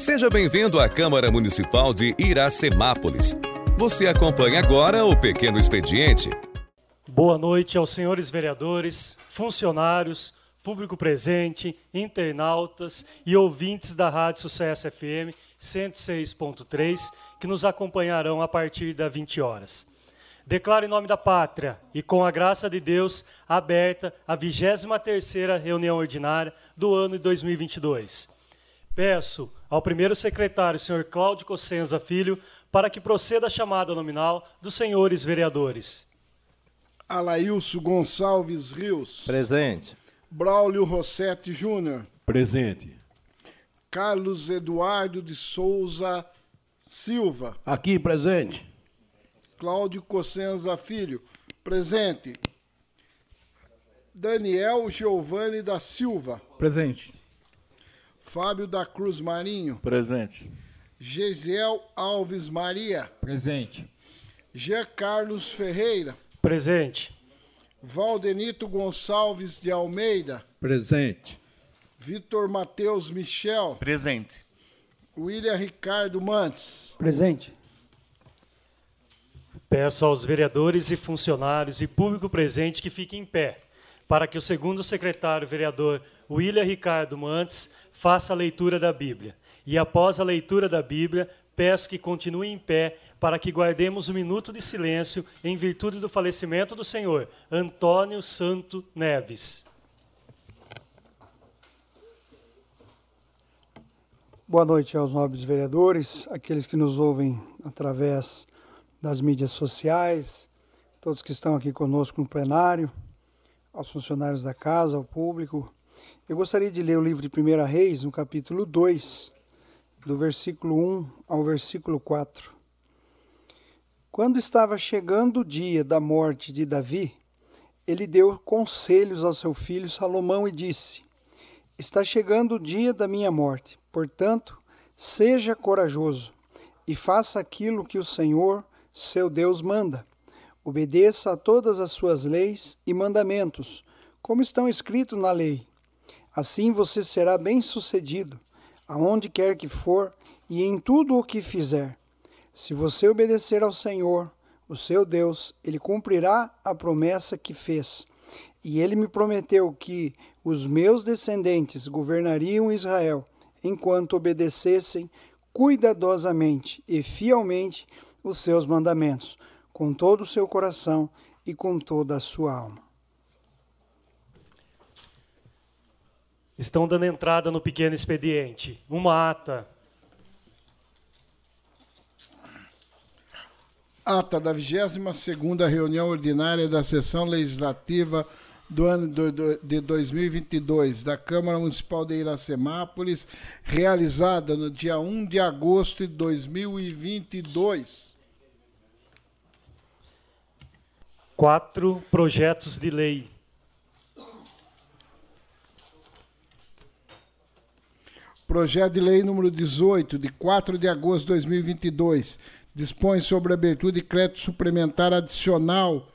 Seja bem-vindo à Câmara Municipal de Iracemápolis. Você acompanha agora o Pequeno Expediente. Boa noite aos senhores vereadores, funcionários, público presente, internautas e ouvintes da Rádio Sucesso FM 106.3 que nos acompanharão a partir das 20 horas. Declaro em nome da pátria e com a graça de Deus aberta a 23ª reunião ordinária do ano de 2022. Peço ao primeiro secretário, senhor Cláudio Cossenza Filho, para que proceda a chamada nominal dos senhores vereadores. Alailson Gonçalves Rios. Presente. Braulio Rossetti Júnior. Presente. Carlos Eduardo de Souza Silva. Aqui, presente. Cláudio Cossenza Filho. Presente. Daniel Giovanni da Silva. Presente. Fábio da Cruz Marinho. Presente. Gesiel Alves Maria. Presente. Jean Carlos Ferreira. Presente. Valdenito Gonçalves de Almeida. Presente. Vitor Matheus Michel. Presente. William Ricardo Mantes. Presente. Peço aos vereadores e funcionários e público presente que fiquem em pé, para que o segundo secretário vereador William Ricardo Mantes faça a leitura da Bíblia. E após a leitura da Bíblia, peço que continue em pé para que guardemos um minuto de silêncio em virtude do falecimento do senhor Antônio Santo Neves. Boa noite aos nobres vereadores, aqueles que nos ouvem através das mídias sociais, todos que estão aqui conosco no plenário, aos funcionários da casa, ao público. Eu gostaria de ler o livro de 1 Reis, no capítulo 2, do versículo 1 ao versículo 4. Quando estava chegando o dia da morte de Davi, ele deu conselhos ao seu filho Salomão e disse: Está chegando o dia da minha morte, portanto, seja corajoso e faça aquilo que o Senhor seu Deus manda. Obedeça a todas as suas leis e mandamentos, como estão escritos na lei. Assim você será bem-sucedido, aonde quer que for e em tudo o que fizer. Se você obedecer ao Senhor, o seu Deus, ele cumprirá a promessa que fez. E ele me prometeu que os meus descendentes governariam Israel, enquanto obedecessem cuidadosamente e fielmente os seus mandamentos, com todo o seu coração e com toda a sua alma. Estão dando entrada no pequeno expediente. Uma ata. Ata da 22ª reunião ordinária da sessão legislativa do ano de 2022 da Câmara Municipal de Iracemápolis, realizada no dia 1 de agosto de 2022. Quatro projetos de lei. Projeto de lei número 18, de 4 de agosto de 2022, dispõe sobre a abertura de crédito suplementar adicional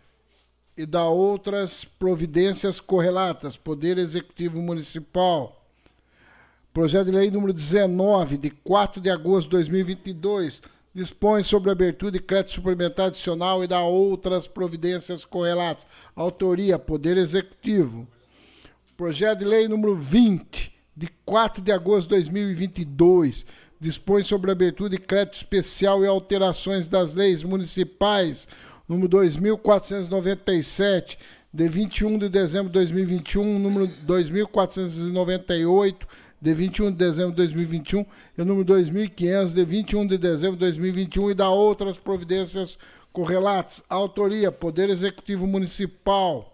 e da outras providências correlatas, Poder Executivo Municipal. Projeto de lei número 19, de 4 de agosto de 2022, dispõe sobre a abertura de crédito suplementar adicional e da outras providências correlatas. Autoria, Poder Executivo. Projeto de lei número 20, de 4 de agosto de 2022, dispõe sobre a abertura de crédito especial e alterações das leis municipais número 2497, de 21 de dezembro de 2021, número 2498, de 21 de dezembro de 2021, e o número 2500, de 21 de dezembro de 2021, e da outras providências correlatas. Autoria: Poder Executivo Municipal.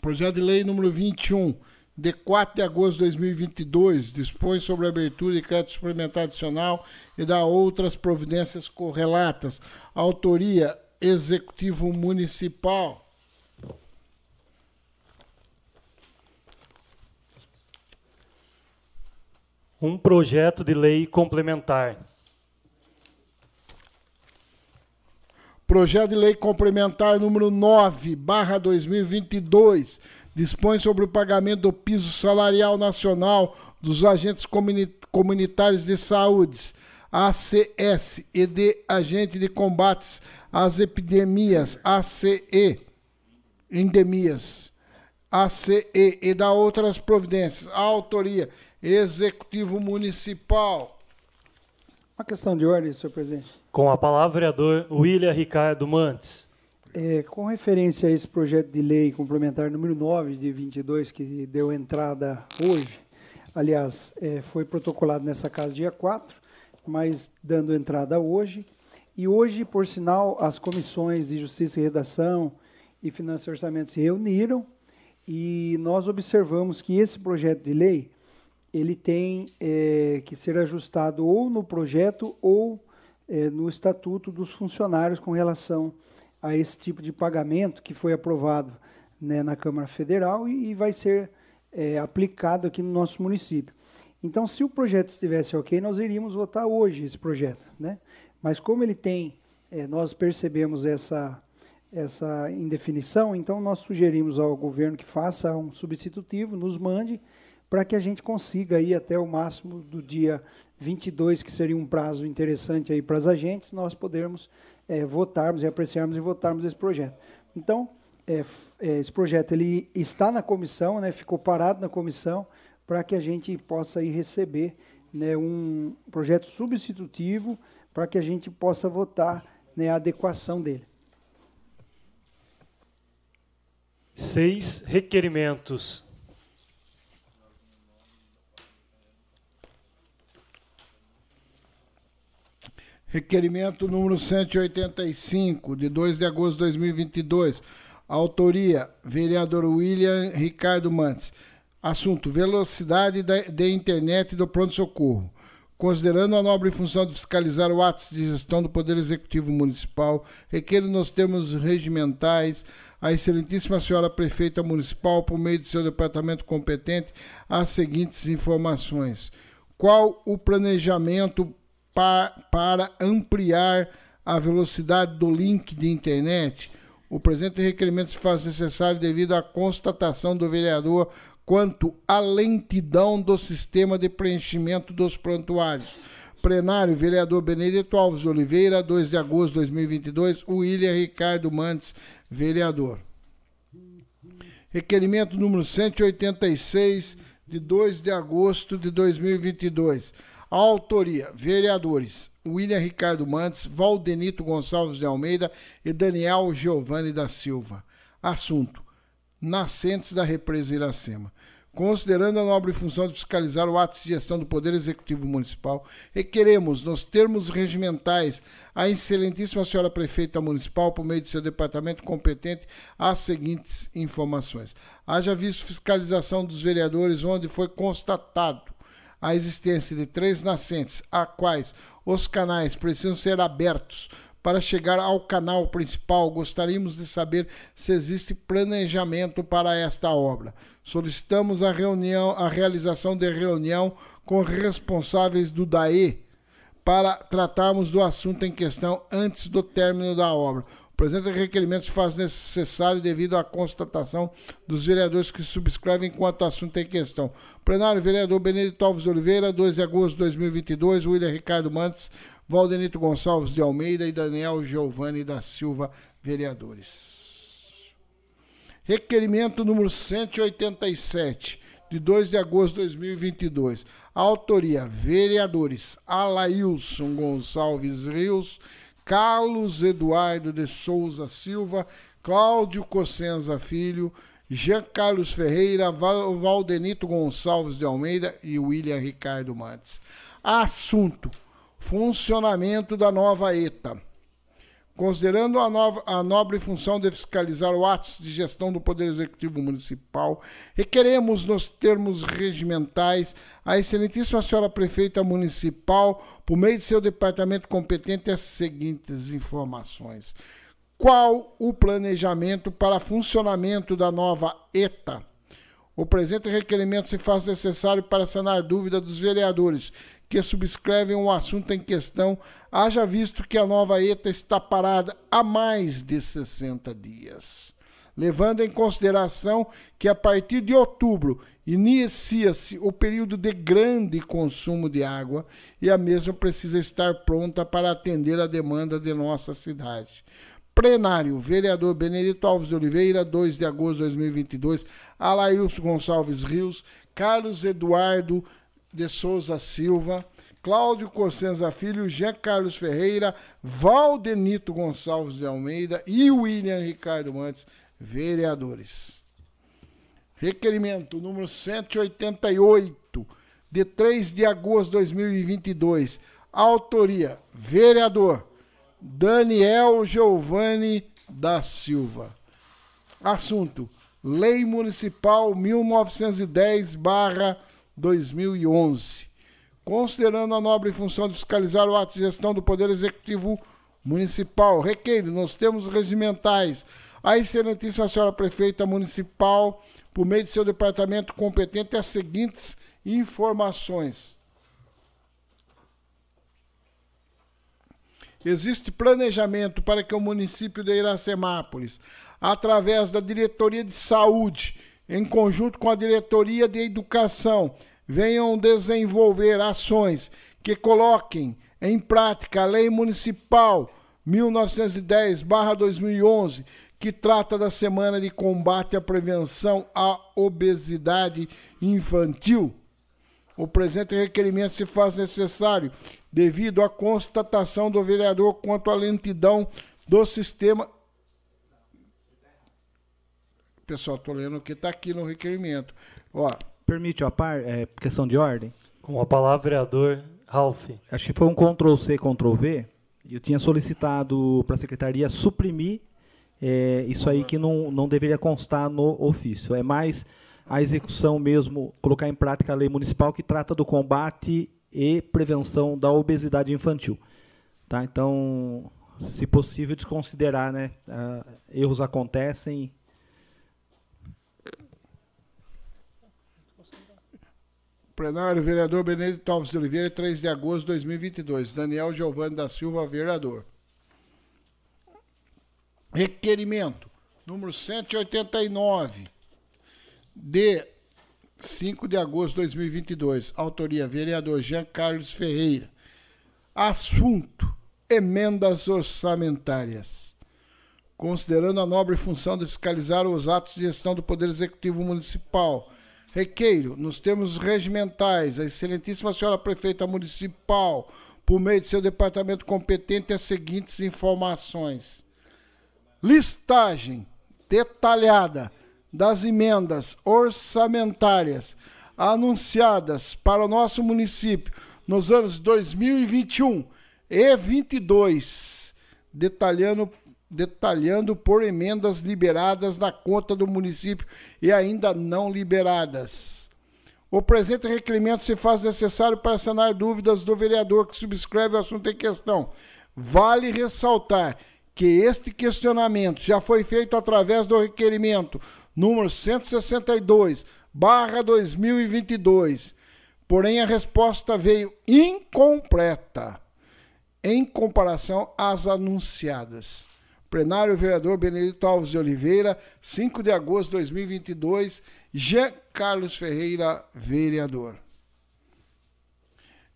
Projeto de Lei número 21 de 4 de agosto de 2022, dispõe sobre a abertura de crédito suplementar adicional e dá outras providências correlatas. Autoria Executivo Municipal. Um projeto de lei complementar. Projeto de Lei Complementar número 9, barra 2022, dispõe sobre o pagamento do piso salarial nacional dos agentes comunitários de saúde, ACS, e de agente de combates às epidemias, ACE, endemias, ACE, e da outras providências. A autoria, Executivo Municipal. Uma questão de ordem, senhor presidente. Com a palavra, vereador William Ricardo Mantes. É, com referência a esse projeto de lei complementar número 9 de 22, que deu entrada hoje, aliás, é, foi protocolado nessa casa dia 4, mas dando entrada hoje. E hoje, por sinal, as comissões de Justiça e Redação e Finanças e Orçamento se reuniram e nós observamos que esse projeto de lei ele tem é, que ser ajustado ou no projeto ou é, no estatuto dos funcionários com relação a esse tipo de pagamento que foi aprovado né, na Câmara Federal e, e vai ser é, aplicado aqui no nosso município. Então, se o projeto estivesse ok, nós iríamos votar hoje esse projeto. Né? Mas como ele tem, é, nós percebemos essa, essa indefinição, então nós sugerimos ao governo que faça um substitutivo, nos mande, para que a gente consiga ir até o máximo do dia 22, que seria um prazo interessante aí para as agentes, nós podermos é, votarmos e apreciarmos e votarmos esse projeto. Então, é, é, esse projeto ele está na comissão, né, ficou parado na comissão, para que a gente possa ir receber né, um projeto substitutivo para que a gente possa votar né, a adequação dele. Seis requerimentos Requerimento número 185, de 2 de agosto de 2022. Autoria: vereador William Ricardo Mantes. Assunto: velocidade da, internet do pronto-socorro. Considerando a nobre função de fiscalizar o ato de gestão do Poder Executivo Municipal, requer nos termos regimentais a Excelentíssima Senhora Prefeita Municipal, por meio de seu departamento competente, as seguintes informações. Qual o planejamento pa para ampliar a velocidade do link de internet. O presente requerimento se faz necessário devido à constatação do vereador quanto à lentidão do sistema de preenchimento dos prontuários. Plenário, vereador Benedito Alves Oliveira, 2 de agosto de 2022, William Ricardo Mantes, vereador. Requerimento número 186, de 2 de agosto de 2022. Autoria: vereadores William Ricardo Mantes, Valdenito Gonçalves de Almeida e Daniel Giovanni da Silva. Assunto: nascentes da represa Iracema. Considerando a nobre função de fiscalizar o ato de gestão do Poder Executivo Municipal, requeremos, nos termos regimentais, a Excelentíssima Senhora Prefeita Municipal, por meio de seu departamento competente, as seguintes informações. Haja visto fiscalização dos vereadores, onde foi constatado a existência de três nascentes, a quais os canais precisam ser abertos para chegar ao canal principal, gostaríamos de saber se existe planejamento para esta obra. Solicitamos a reunião, a realização de reunião com responsáveis do DAE para tratarmos do assunto em questão antes do término da obra presente requerimento se faz necessário devido à constatação dos vereadores que subscrevem quanto ao assunto em questão. Plenário, vereador Benedito Alves Oliveira, 2 de agosto de 2022, William Ricardo Mantes, Valdenito Gonçalves de Almeida e Daniel Giovanni da Silva, vereadores. Requerimento número 187, de 2 de agosto de 2022. autoria, vereadores Alailson Gonçalves Rios, Carlos Eduardo de Souza Silva, Cláudio Cossenza Filho, Jean Carlos Ferreira, Valdenito Gonçalves de Almeida e William Ricardo Matos. Assunto: funcionamento da nova ETA. Considerando a, nova, a nobre função de fiscalizar o ato de gestão do Poder Executivo Municipal, requeremos, nos termos regimentais, a Excelentíssima Senhora Prefeita Municipal, por meio de seu departamento competente, as seguintes informações. Qual o planejamento para funcionamento da nova ETA? O presente requerimento se faz necessário para sanar dúvida dos vereadores que subscrevem o assunto em questão, haja visto que a nova ETA está parada há mais de 60 dias. levando em consideração que a partir de outubro inicia-se o período de grande consumo de água e a mesma precisa estar pronta para atender a demanda de nossa cidade. Plenário, vereador Benedito Alves de Oliveira, 2 de agosto de 2022, Alailson Gonçalves Rios, Carlos Eduardo de Souza Silva, Cláudio Cossenza Filho, Jean Carlos Ferreira, Valdenito Gonçalves de Almeida e William Ricardo Mantes, vereadores. Requerimento número 188, de 3 de agosto de 2022. Autoria: vereador Daniel Giovanni da Silva. Assunto: Lei Municipal 1910/2011. Considerando a nobre função de fiscalizar o ato de gestão do Poder Executivo Municipal, requeiro nos termos regimentais a excelentíssima senhora prefeita municipal, por meio de seu departamento competente, as seguintes informações. Existe planejamento para que o município de Iracemápolis, através da Diretoria de Saúde, em conjunto com a Diretoria de Educação, venham desenvolver ações que coloquem em prática a Lei Municipal 1910/2011, que trata da Semana de Combate à Prevenção à Obesidade Infantil. O presente requerimento se faz necessário devido à constatação do vereador quanto à lentidão do sistema. Pessoal, estou lendo o que está aqui no requerimento. Ó, Permite a par, é, questão de ordem? Com a palavra, vereador Ralph. Acho que foi um Ctrl-C, Ctrl-V. Eu tinha solicitado para a secretaria suprimir é, isso aí que não, não deveria constar no ofício. É mais a execução mesmo, colocar em prática a lei municipal que trata do combate e prevenção da obesidade infantil. Tá? Então, se possível, desconsiderar, né? Uh, erros acontecem. Plenário, vereador Benedito Alves de Oliveira, 3 de agosto de 2022. Daniel Giovanni da Silva, vereador. Requerimento número 189, de 5 de agosto de 2022. Autoria: vereador Jean Carlos Ferreira. Assunto: emendas orçamentárias. Considerando a nobre função de fiscalizar os atos de gestão do Poder Executivo Municipal, requeiro, nos termos regimentais, a Excelentíssima Senhora Prefeita Municipal, por meio de seu departamento competente, as seguintes informações: listagem detalhada das emendas orçamentárias anunciadas para o nosso município nos anos 2021 e 22, detalhando detalhando por emendas liberadas na conta do município e ainda não liberadas. O presente requerimento se faz necessário para sanar dúvidas do vereador que subscreve o assunto em questão. Vale ressaltar que este questionamento já foi feito através do requerimento número 162, barra 2022. Porém, a resposta veio incompleta em comparação às anunciadas. Plenário Vereador Benedito Alves de Oliveira, 5 de agosto de 2022. Jean Carlos Ferreira, vereador.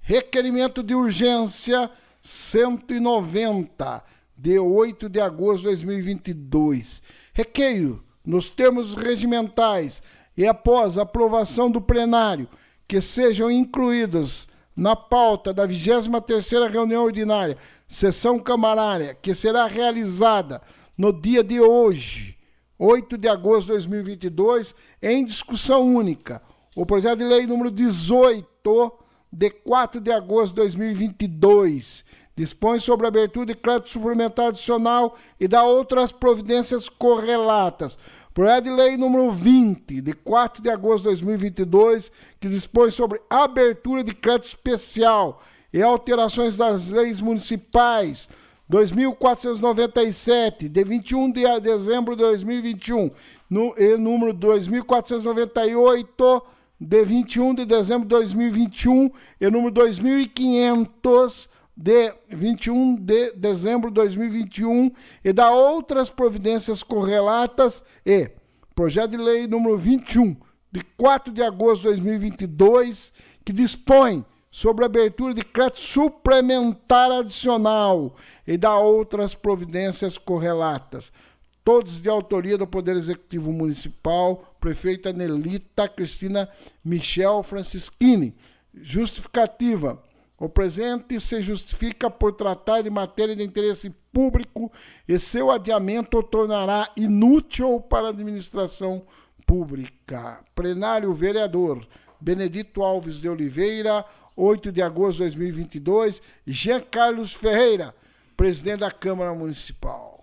Requerimento de urgência 190 de 8 de agosto de 2022. Requeiro, nos termos regimentais e após aprovação do plenário, que sejam incluídos na pauta da 23ª reunião ordinária, sessão camarária, que será realizada no dia de hoje, 8 de agosto de 2022, em discussão única, o projeto de lei número 18 de 4 de agosto de 2022, dispõe sobre a abertura de crédito suplementar adicional e dá outras providências correlatas. Lei número 20, de 4 de agosto de 2022, que dispõe sobre abertura de crédito especial e alterações das leis municipais 2497, de 21 de dezembro de 2021, no, e número 2498, de 21 de dezembro de 2021, e número 2500 de 21 de dezembro de 2021 e da outras providências correlatas e projeto de lei número 21 de 4 de agosto de 2022 que dispõe sobre a abertura de crédito suplementar adicional e da outras providências correlatas todos de autoria do Poder Executivo Municipal, prefeita Nelita Cristina Michel Francischini. Justificativa. O presente se justifica por tratar de matéria de interesse público e seu adiamento o tornará inútil para a administração pública. Plenário Vereador Benedito Alves de Oliveira, 8 de agosto de 2022. Jean Carlos Ferreira, presidente da Câmara Municipal.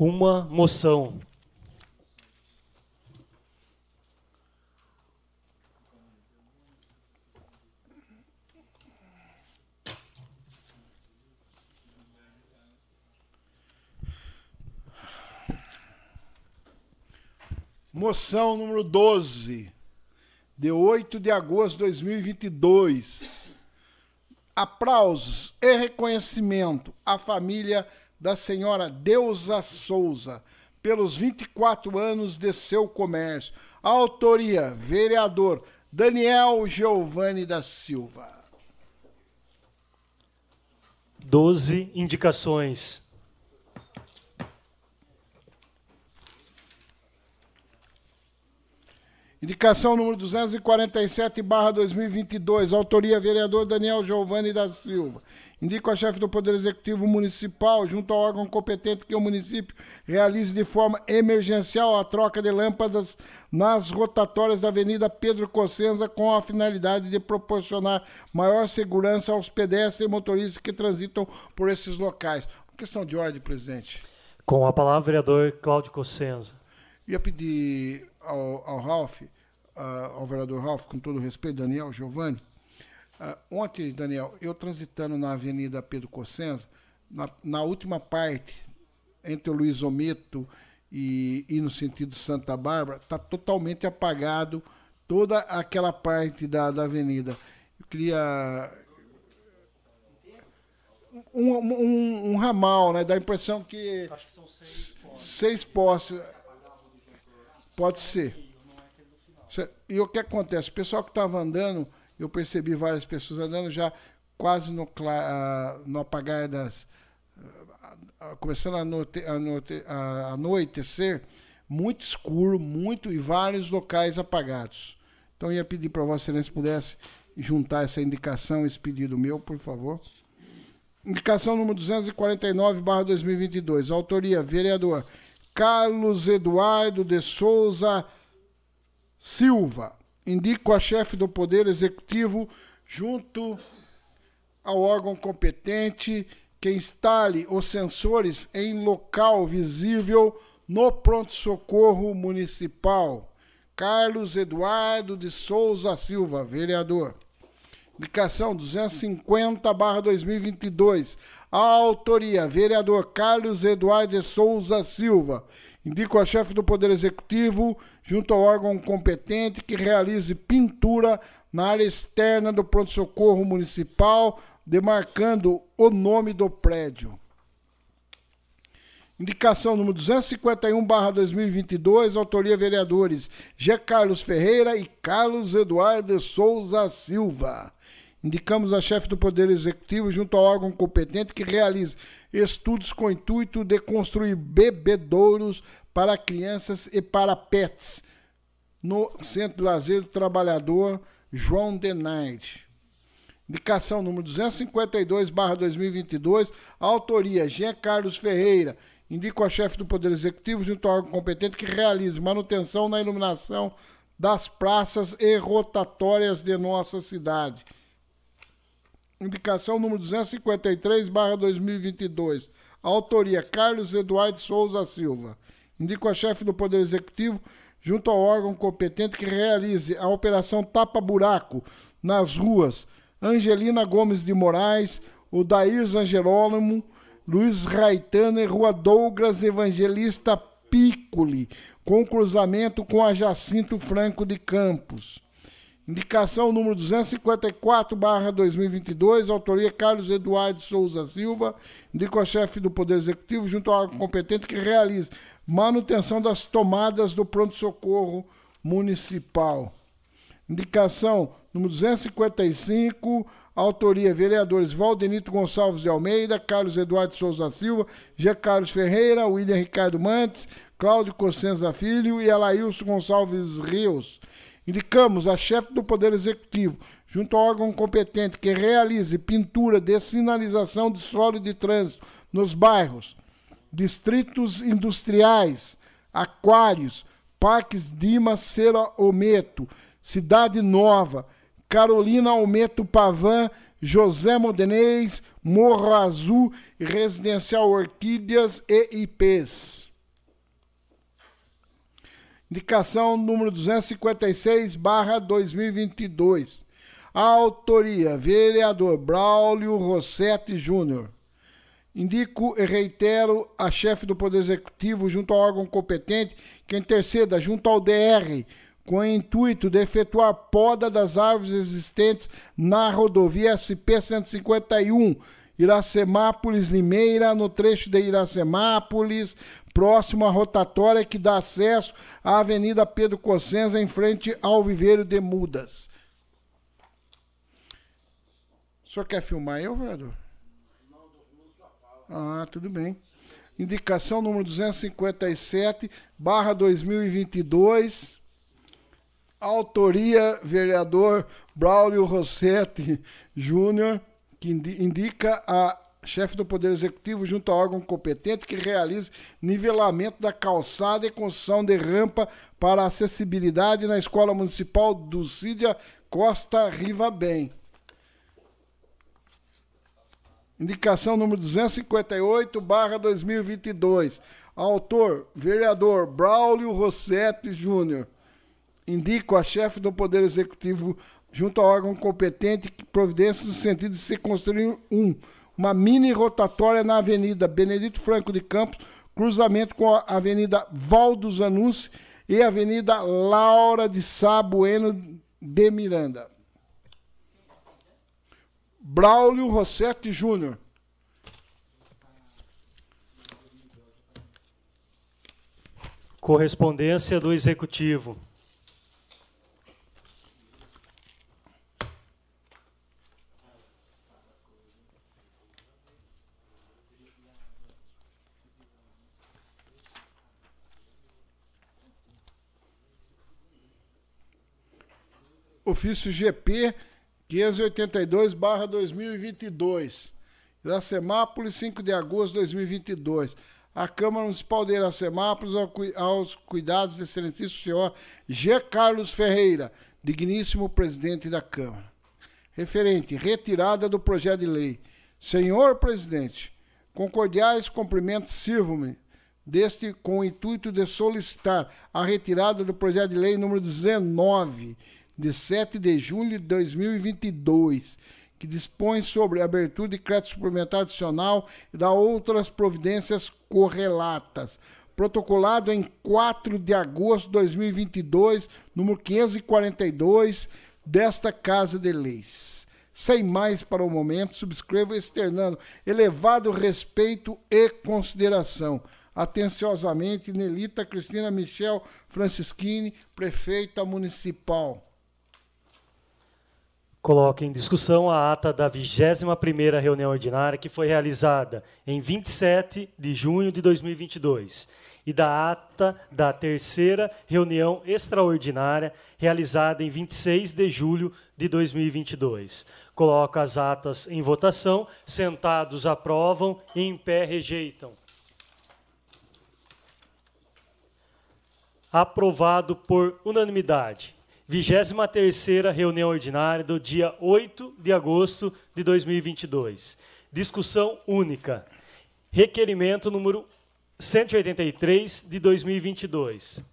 uma moção. Moção número 12, de 8 de agosto de 2022. Aplausos e reconhecimento à família da senhora Deusa Souza, pelos 24 anos de seu comércio. Autoria: vereador Daniel Giovanni da Silva. Doze indicações. Indicação número 247, barra 2022. Autoria, vereador Daniel Giovanni da Silva. Indico a chefe do Poder Executivo Municipal, junto ao órgão competente, que o município realize de forma emergencial a troca de lâmpadas nas rotatórias da Avenida Pedro Cossenza, com a finalidade de proporcionar maior segurança aos pedestres e motoristas que transitam por esses locais. Uma questão de ordem, presidente. Com a palavra, vereador Cláudio Cossenza. Ia pedir ao, ao Ralph, ao vereador Ralph, com todo respeito, Daniel Giovanni, Uh, ontem, Daniel, eu transitando na Avenida Pedro Cossenza, na, na última parte, entre o Luiz Ometo e, e no sentido Santa Bárbara, está totalmente apagado toda aquela parte da, da avenida. Eu queria. Um, um, um, ramal, né? Dá a impressão que. Acho que são seis postes. Seis postes. Pode ser. E o que acontece? O pessoal que estava andando eu percebi várias pessoas andando já quase no, no apagar das. começando a, noite, a, noite, a anoitecer, muito escuro, muito e vários locais apagados. Então, eu ia pedir para Vossa Excelência pudesse juntar essa indicação, esse pedido meu, por favor. Indicação número 249, barra 2022. Autoria, vereador Carlos Eduardo de Souza Silva indico a chefe do Poder Executivo, junto ao órgão competente, que instale os sensores em local visível no pronto-socorro municipal. Carlos Eduardo de Souza Silva, vereador. Indicação 250/2022. Autoria: vereador Carlos Eduardo Souza Silva. Indico a chefe do Poder Executivo, junto ao órgão competente, que realize pintura na área externa do pronto-socorro municipal, demarcando o nome do prédio. Indicação número 251, barra 2022, autoria vereadores G. Carlos Ferreira e Carlos Eduardo Souza Silva. Indicamos a chefe do Poder Executivo, junto ao órgão competente, que realize estudos com o intuito de construir bebedouros para crianças e para pets no Centro de Lazer do Trabalhador João Denard. Indicação número 252, barra 2022, autoria Jean Carlos Ferreira. Indico a chefe do Poder Executivo, junto ao órgão competente, que realize manutenção na iluminação das praças e rotatórias de nossa cidade indicação número 253, barra 2022. Autoria, Carlos Eduardo Souza Silva. Indico a chefe do Poder Executivo, junto ao órgão competente, que realize a operação Tapa Buraco nas ruas Angelina Gomes de Moraes, Odair Zangerolamo, Luiz Raitano e Rua Douglas Evangelista Piccoli, com cruzamento com a Jacinto Franco de Campos. Indicação número 254, barra 2022, autoria Carlos Eduardo Souza Silva, indica o chefe do Poder Executivo junto ao competente que realize manutenção das tomadas do pronto-socorro municipal. Indicação número 255, autoria vereadores Valdenito Gonçalves de Almeida, Carlos Eduardo Souza Silva, G. Carlos Ferreira, William Ricardo Mantes, Cláudio Cossenza Filho e Alailson Gonçalves Rios. Indicamos a chefe do Poder Executivo, junto ao órgão competente que realize pintura de sinalização de solo de trânsito nos bairros, distritos industriais, aquários, parques Dima Cera Ometo, Cidade Nova, Carolina Almeto Pavan, José Modenês, Morro Azul, Residencial Orquídeas e IPs. Indicação número 256, barra 2022. Autoria, vereador Braulio Rossetti Júnior. Indico e reitero a chefe do Poder Executivo, junto ao órgão competente, que interceda junto ao DR, com o intuito de efetuar poda das árvores existentes na rodovia SP-151, Iracemápolis Limeira, no trecho de Iracemápolis, próximo à rotatória que dá acesso à Avenida Pedro Cossenza, em frente ao Viveiro de Mudas. O senhor quer filmar eu, vereador? Ah, tudo bem. Indicação número 257, barra 2022. Autoria, vereador Braulio Rossetti Júnior, que indica a chefe do Poder Executivo junto ao órgão competente que realize nivelamento da calçada e construção de rampa para acessibilidade na Escola Municipal do Cídia Costa Riva Bem. Indicação número 258, barra 2022. Autor, vereador Braulio Rossetti Júnior. Indico a chefe do Poder Executivo junto ao órgão competente providência no sentido de se construir um, uma mini rotatória na Avenida Benedito Franco de Campos, cruzamento com a Avenida Valdo Zanussi e Avenida Laura de Sá Bueno de Miranda. Braulio Rossetti Júnior. Correspondência do Executivo. Ofício GP 582-2022. Iracemápolis, 5 de agosto de 2022. A Câmara Municipal de Iracemápolis, aos cuidados do excelentíssimo senhor G. Carlos Ferreira, digníssimo presidente da Câmara. Referente, retirada do projeto de lei. Senhor presidente, com cordiais cumprimentos sirvo-me deste com o intuito de solicitar a retirada do projeto de lei número 19 de 7 de julho de 2022, que dispõe sobre abertura de crédito suplementar adicional e da outras providências correlatas. Protocolado em 4 de agosto de 2022, número 542 desta Casa de Leis. Sem mais para o momento, subscrevo externando elevado respeito e consideração. Atenciosamente, Nelita Cristina Michel Francischini, prefeita municipal. Coloco em discussão a ata da 21ª reunião ordinária que foi realizada em 27 de junho de 2022 e da ata da terceira reunião extraordinária realizada em 26 de julho de 2022. Coloco as atas em votação, sentados aprovam, em pé rejeitam. Aprovado por unanimidade. 23ª reunião ordinária do dia 8 de agosto de 2022. Discussão única. Requerimento número 183 de 2022.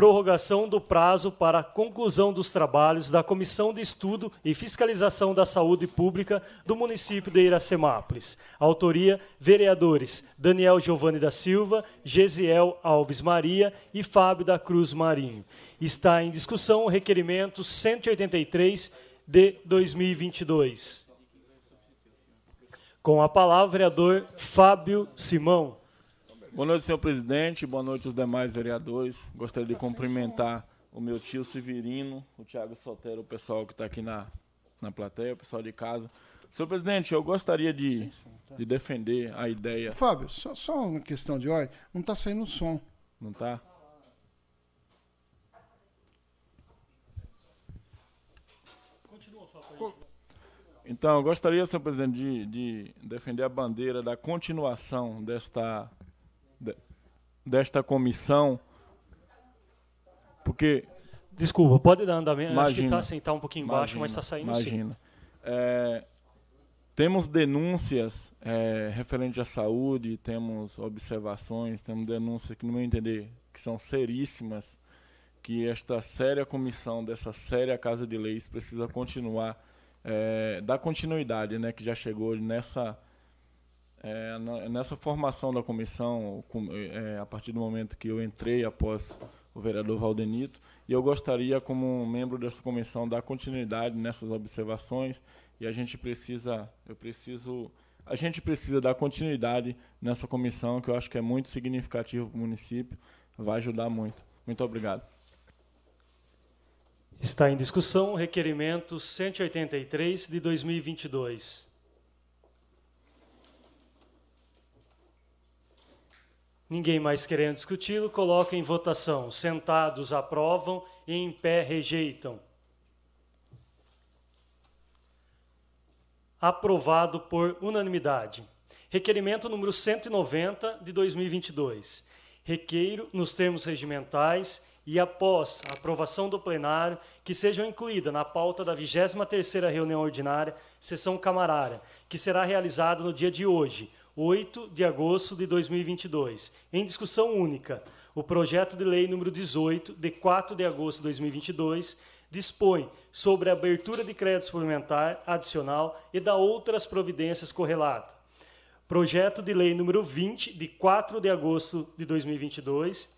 Prorrogação do prazo para a conclusão dos trabalhos da Comissão de Estudo e Fiscalização da Saúde Pública do município de Iracemápolis. Autoria: vereadores Daniel Giovanni da Silva, Gesiel Alves Maria e Fábio da Cruz Marinho. Está em discussão o requerimento 183 de 2022. Com a palavra, vereador Fábio Simão. Boa noite, senhor presidente. Boa noite aos demais vereadores. Gostaria de cumprimentar o meu tio Severino, o Tiago Sotero, o pessoal que está aqui na, na plateia, o pessoal de casa. Senhor presidente, eu gostaria de, de defender a ideia. Fábio, só, só uma questão de ordem. Não está saindo som. Não está? Então, eu gostaria, senhor presidente, de, de defender a bandeira da continuação desta, de, desta comissão, porque... Desculpa, pode dar andamento. Imagina, Acho que está assim, tá um pouquinho embaixo, mas está saindo imagina. sim. É, temos denúncias é, referentes à saúde, temos observações, temos denúncias que, no meu entender, que são seríssimas, que esta séria comissão dessa séria Casa de Leis precisa continuar é, dar continuidade, né, que já chegou nessa é, nessa formação da comissão, com, é, a partir do momento que eu entrei após o vereador Valdenito, e eu gostaria, como membro dessa comissão, dar continuidade nessas observações, e a gente precisa, eu preciso, a gente precisa dar continuidade nessa comissão, que eu acho que é muito significativo para o município, vai ajudar muito. Muito obrigado. Está em discussão o requerimento 183 de 2022. Ninguém mais querendo discuti-lo, coloca em votação. Sentados aprovam e em pé rejeitam. Aprovado por unanimidade. Requerimento número 190 de 2022 requeiro, nos termos regimentais e após a aprovação do plenário, que sejam incluídas na pauta da 23ª reunião ordinária, sessão camarária, que será realizada no dia de hoje, 8 de agosto de 2022, em discussão única. O projeto de lei número 18, de 4 de agosto de 2022, dispõe sobre a abertura de crédito suplementar adicional e da outras providências correlatas Projeto de Lei número 20, de 4 de agosto de 2022,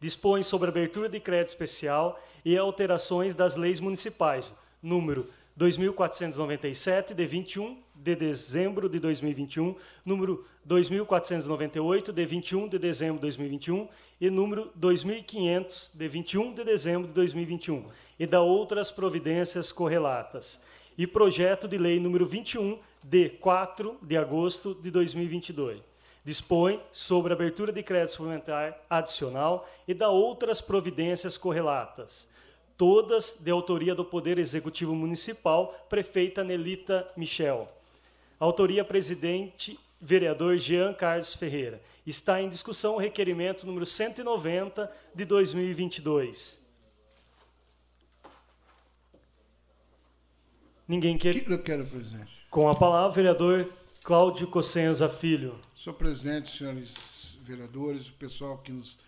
dispõe sobre abertura de crédito especial e alterações das leis municipais, número 2497, de 21 de dezembro de 2021, número 2498, de 21 de dezembro de 2021, e número 2500, de 21 de dezembro de 2021, e da outras providências correlatas. E projeto de lei número 21, de 4 de agosto de 2022. Dispõe sobre abertura de crédito suplementar adicional e da outras providências correlatas, todas de autoria do Poder Executivo Municipal, prefeita Nelita Michel. Autoria presidente vereador Jean Carlos Ferreira. Está em discussão o requerimento número 190 de 2022. Ninguém quer. Eu quero, presidente. Com a palavra, vereador Cláudio Cossenza Filho. Senhor presidente, senhores vereadores, o pessoal que nos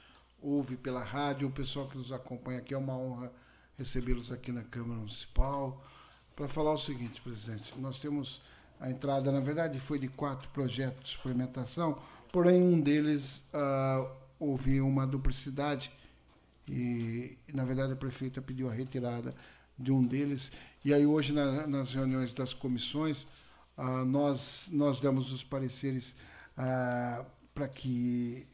ouve pela rádio, o pessoal que nos acompanha aqui, é uma honra recebê-los aqui na Câmara Municipal. Para falar o seguinte, presidente, nós temos a entrada, na verdade, foi de quatro projetos de suplementação, porém um deles uh, houve uma duplicidade e, na verdade, a prefeita pediu a retirada de um deles e aí hoje na, nas reuniões das comissões ah, nós nós demos os pareceres ah, para que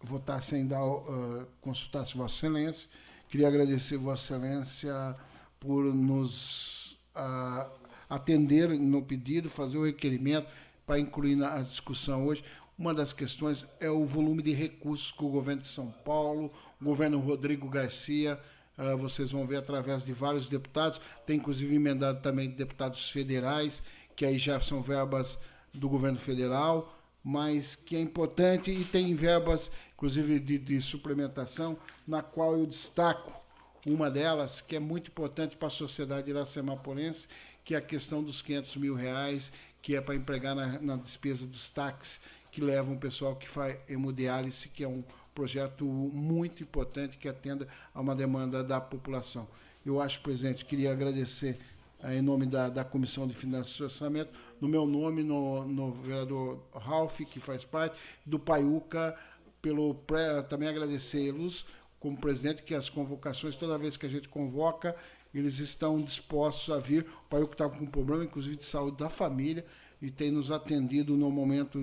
votassem dar uh, consultasse Vossa Excelência. Queria agradecer Vossa Excelência por nos uh, atender no pedido, fazer o requerimento para incluir na discussão hoje. Uma das questões é o volume de recursos que o governo de São Paulo, o governo Rodrigo Garcia, Uh, vocês vão ver através de vários deputados, tem inclusive emendado também deputados federais, que aí já são verbas do governo federal, mas que é importante e tem verbas, inclusive de, de suplementação, na qual eu destaco uma delas, que é muito importante para a sociedade iracemapolense, que é a questão dos 500 mil reais, que é para empregar na, na despesa dos táxis que levam o pessoal que faz hemodiálise, que é um projeto muito importante que atenda a uma demanda da população. Eu acho, presidente, queria agradecer em nome da, da Comissão de Finanças e Orçamento, no meu nome, no, no vereador Ralph, que faz parte, do Paiuca, pelo pré, também agradecê-los como presidente, que as convocações, toda vez que a gente convoca, eles estão dispostos a vir. O Paiuca estava com problema, inclusive, de saúde da família, e tem nos atendido no momento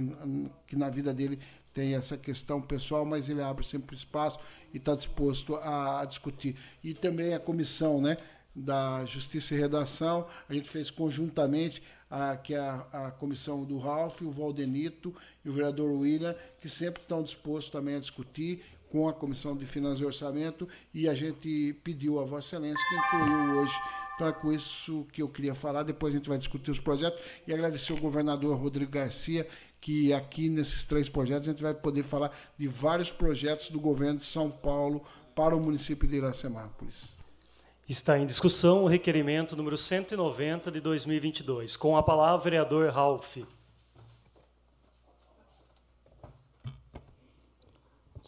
que na vida dele tem essa questão pessoal, mas ele abre sempre espaço e está disposto a, a, discutir. E também a comissão né, da Justiça e Redação, a gente fez conjuntamente, a, que é a, a comissão do Ralph, o Valdenito e o vereador William, que sempre estão dispostos também a discutir com a Comissão de Finanças e Orçamento, e a gente pediu a Vossa Excelência que incluiu hoje então é com isso que eu queria falar. Depois a gente vai discutir os projetos e agradecer ao governador Rodrigo Garcia, que aqui nesses três projetos a gente vai poder falar de vários projetos do governo de São Paulo para o município de Iracemápolis. Está em discussão o requerimento número 190 de 2022. Com a palavra, vereador Ralph.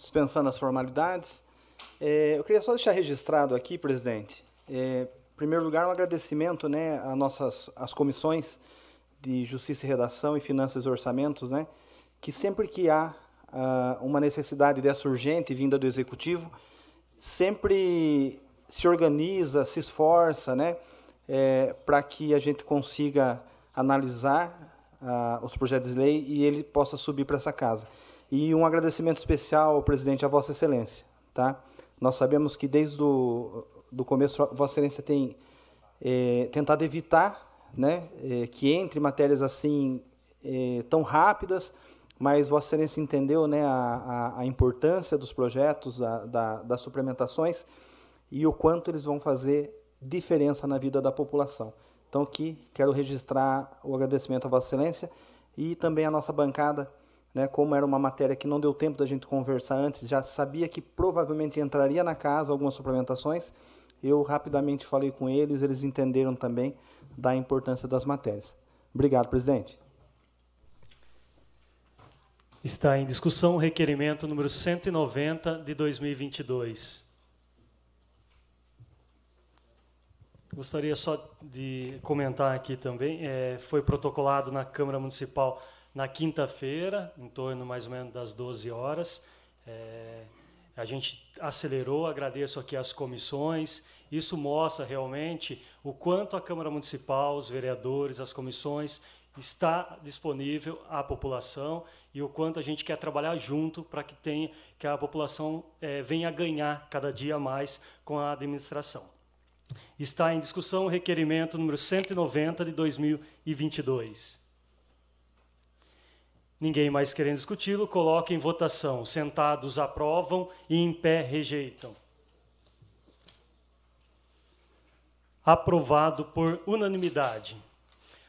Dispensando as formalidades, é, eu queria só deixar registrado aqui, presidente, é, primeiro lugar, um agradecimento né, às nossas às comissões de Justiça e Redação e Finanças e Orçamentos, né, que sempre que há uh, uma necessidade dessa urgente vinda do Executivo, sempre se organiza, se esforça né, é, para que a gente consiga analisar uh, os projetos de lei e ele possa subir para essa casa. E um agradecimento especial presidente, a Vossa Excelência. Tá? Nós sabemos que desde o do começo, Vossa Excelência tem é, tentado evitar né, é, que entre matérias assim é, tão rápidas, mas Vossa Excelência entendeu né, a, a, a importância dos projetos, da, da, das suplementações e o quanto eles vão fazer diferença na vida da população. Então, aqui quero registrar o agradecimento a Vossa Excelência e também a nossa bancada, né, como era uma matéria que não deu tempo da gente conversar antes, já sabia que provavelmente entraria na casa algumas suplementações eu rapidamente falei com eles, eles entenderam também da importância das matérias. Obrigado, presidente. Está em discussão o requerimento número 190 de 2022. Gostaria só de comentar aqui também, é, foi protocolado na Câmara Municipal na quinta-feira, em torno mais ou menos das 12 horas. É, a gente acelerou, agradeço aqui as comissões. Isso mostra realmente o quanto a Câmara Municipal, os vereadores, as comissões está disponível à população e o quanto a gente quer trabalhar junto para que tenha que a população é, venha ganhar cada dia mais com a administração. Está em discussão o requerimento número 190 de 2022. Ninguém mais querendo discuti-lo, coloque em votação. Sentados aprovam e em pé rejeitam. Aprovado por unanimidade.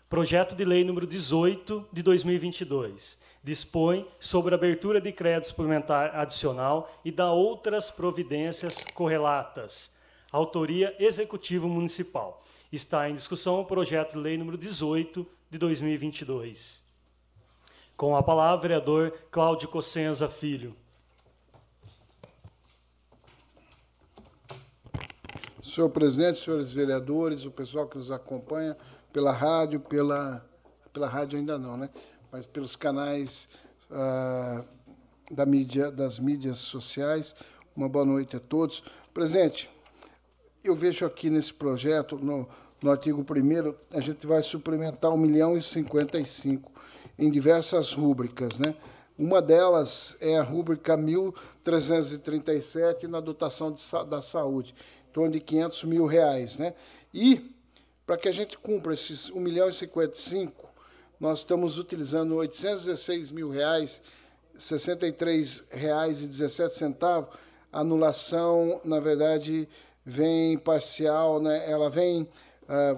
Projeto de Lei número 18 de 2022 dispõe sobre abertura de crédito suplementar adicional e da outras providências correlatas. Autoria Executivo Municipal. Está em discussão o projeto de lei número 18 de 2022. Com a palavra, vereador Cláudio Cossenza Filho. Senhor presidente, senhores vereadores, o pessoal que nos acompanha pela rádio, pela, pela rádio ainda não, né? Mas pelos canais ah, da mídia, das mídias sociais. Uma boa noite a todos. Presidente, eu vejo aqui nesse projeto, no, no artigo 1 a gente vai suplementar 1 milhão e 55 em diversas rúbricas. Né? Uma delas é a rúbrica 1337 na dotação da saúde, em torno de 500 mil reais. Né? E, para que a gente cumpra esses 1 milhão e 55, nós estamos utilizando 816 mil reais, R$ 63,17. A anulação, na verdade, vem parcial, né? ela vem ah,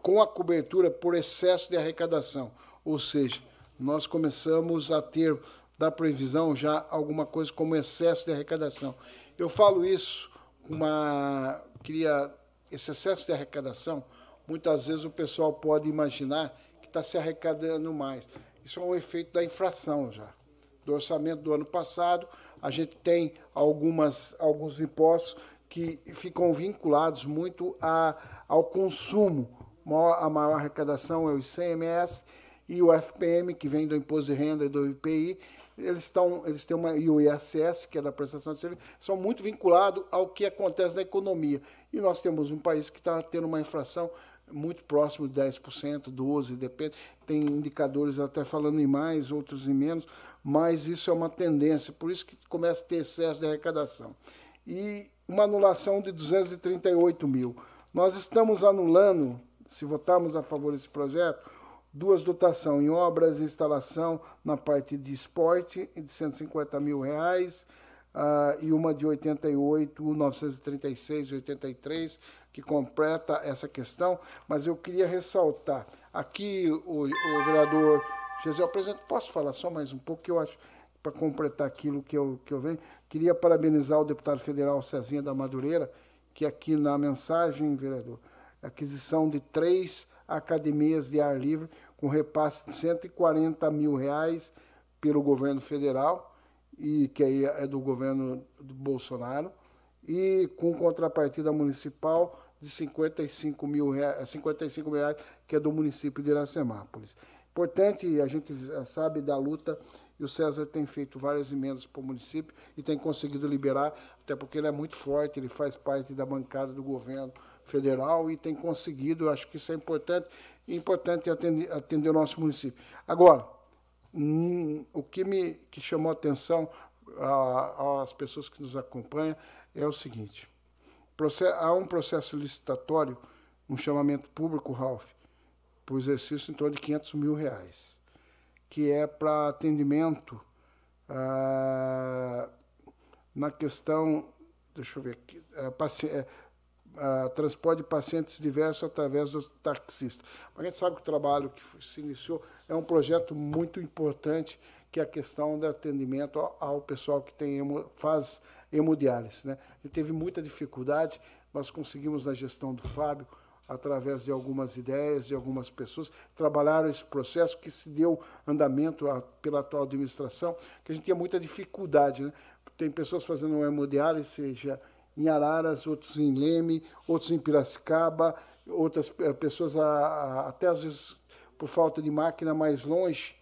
com a cobertura por excesso de arrecadação. Ou seja, nós começamos a ter da previsão já alguma coisa como excesso de arrecadação. Eu falo isso uma queria esse excesso de arrecadação, muitas vezes o pessoal pode imaginar que está se arrecadando mais. Isso é um efeito da inflação já. do orçamento do ano passado, a gente tem algumas, alguns impostos que ficam vinculados muito a, ao consumo. A maior arrecadação é o ICMS e o FPM, que vem do Imposto de Renda e do IPI, eles, estão, eles têm uma, e o ISS, que é da prestação de serviço, são muito vinculados ao que acontece na economia. E nós temos um país que está tendo uma inflação muito próximo de 10%, 12%, depende. Tem indicadores até falando em mais, outros em menos, mas isso é uma tendência, por isso que começa a ter excesso de arrecadação. E uma anulação de 238 mil. Nós estamos anulando, se votarmos a favor desse projeto, duas dotações em obras e instalação na parte de esporte de 150 mil reais uh, e uma de 88, 936 83 que completa essa questão, mas eu queria ressaltar aqui o, o vereador José Presidente, posso falar só mais um pouco que eu acho para completar aquilo que eu, que eu venho. Queria parabenizar o deputado federal Cezinha da Madureira, que aqui na mensagem, vereador, aquisição de três academias de ar livre com repasse de 140 mil reais pelo governo federal, e que aí é do governo do Bolsonaro, e com contrapartida municipal de 55 mil reais, 55 mil reais, que é do município de Iracemápolis. Importante, a gente sabe da luta, e o César tem feito várias emendas para o município e tem conseguido liberar, até porque ele é muito forte, ele faz parte da bancada do governo federal e tem conseguido, acho que isso é importante, e importante atender, atender o nosso município. Agora, hum, o que me que chamou a atenção às pessoas que nos acompanham é o seguinte: há um processo licitatório, um chamamento público, Ralph, o exercício em torno de 500 mil reais, que é para atendimento ah, na questão, deixa eu ver aqui, ah, uh, transporte de pacientes diversos através do taxista. a gente sabe que o trabalho que se iniciou é um projeto muito importante, que é a questão do atendimento ao, pessoal que tem hemo, faz hemodiálise. Né? E teve muita dificuldade, nós conseguimos na gestão do Fábio, através de algumas ideias de algumas pessoas, trabalharam esse processo que se deu andamento a, pela atual administração, que a gente tinha muita dificuldade. Né? Tem pessoas fazendo hemodiálise, seja em Araras, outros em Leme, outros em Piracicaba, outras eh, pessoas a, a, até às vezes por falta de máquina mais longe.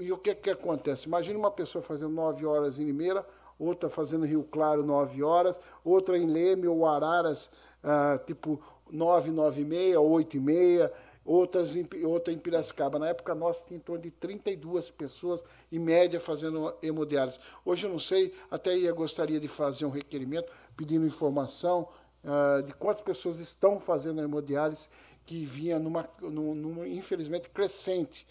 E o que, que acontece? Imagina uma pessoa fazendo nove horas em Limeira, outra fazendo Rio Claro nove horas, outra em Leme ou Araras, ah, tipo nove, nove e meia, oito e meia, outras em, outra em Piracicaba. Na época nossa tinha em torno de 32 pessoas, em média, fazendo hemodiálise. Hoje eu não sei, até eu gostaria de fazer um requerimento pedindo informação uh, de quantas pessoas estão fazendo hemodiálise, que vinha numa, numa, numa infelizmente, crescente.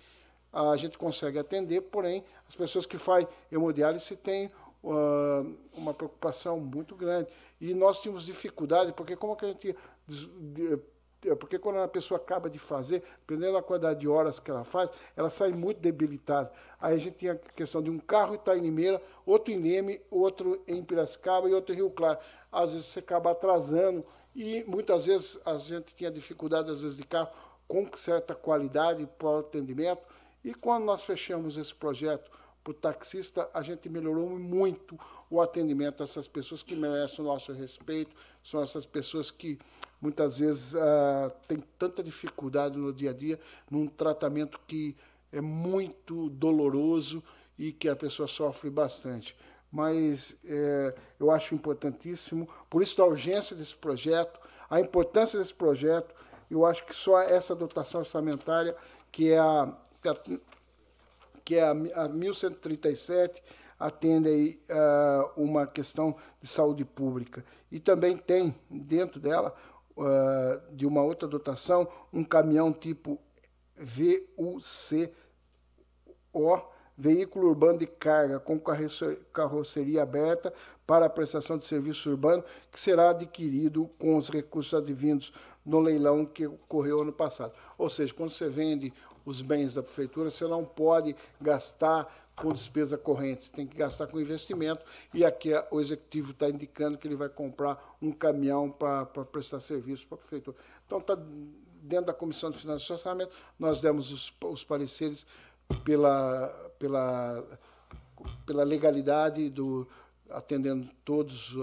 Uh, a gente consegue atender, porém, as pessoas que fazem hemodiálise têm uh, uma preocupação muito grande. E nós tínhamos dificuldade, porque como que a gente porque quando a pessoa acaba de fazer, dependendo da quantidade de horas que ela faz, ela sai muito debilitada. Aí a gente tinha a questão de um carro em Limeira, outro em Leme, outro em Piracicaba e outro em Rio Claro. Às vezes você acaba atrasando e muitas vezes a gente tinha dificuldade, às vezes, de carro com certa qualidade para o atendimento. E quando nós fechamos esse projeto para o taxista, a gente melhorou muito o atendimento dessas pessoas que merecem o nosso respeito, são essas pessoas que muitas vezes uh, tem tanta dificuldade no dia a dia, num tratamento que é muito doloroso e que a pessoa sofre bastante. Mas é, eu acho importantíssimo, por isso a urgência desse projeto, a importância desse projeto, eu acho que só essa dotação orçamentária, que é a, que é a, a 1137, atende aí, uh, uma questão de saúde pública. E também tem dentro dela uh, de uma outra dotação, um caminhão tipo VUCO, veículo urbano de carga com carroceria aberta para a prestação de serviço urbano, que será adquirido com os recursos advindos no leilão que ocorreu ano passado. Ou seja, quando você vende os bens da prefeitura, você não pode gastar com despesa corrente, você tem que gastar com investimento, e aqui o executivo está indicando que ele vai comprar um caminhão para prestar serviço para a prefeitura. Então, está dentro da Comissão de Finanças e Orçamento, nós demos os, os pareceres pela, pela pela legalidade do atendendo todos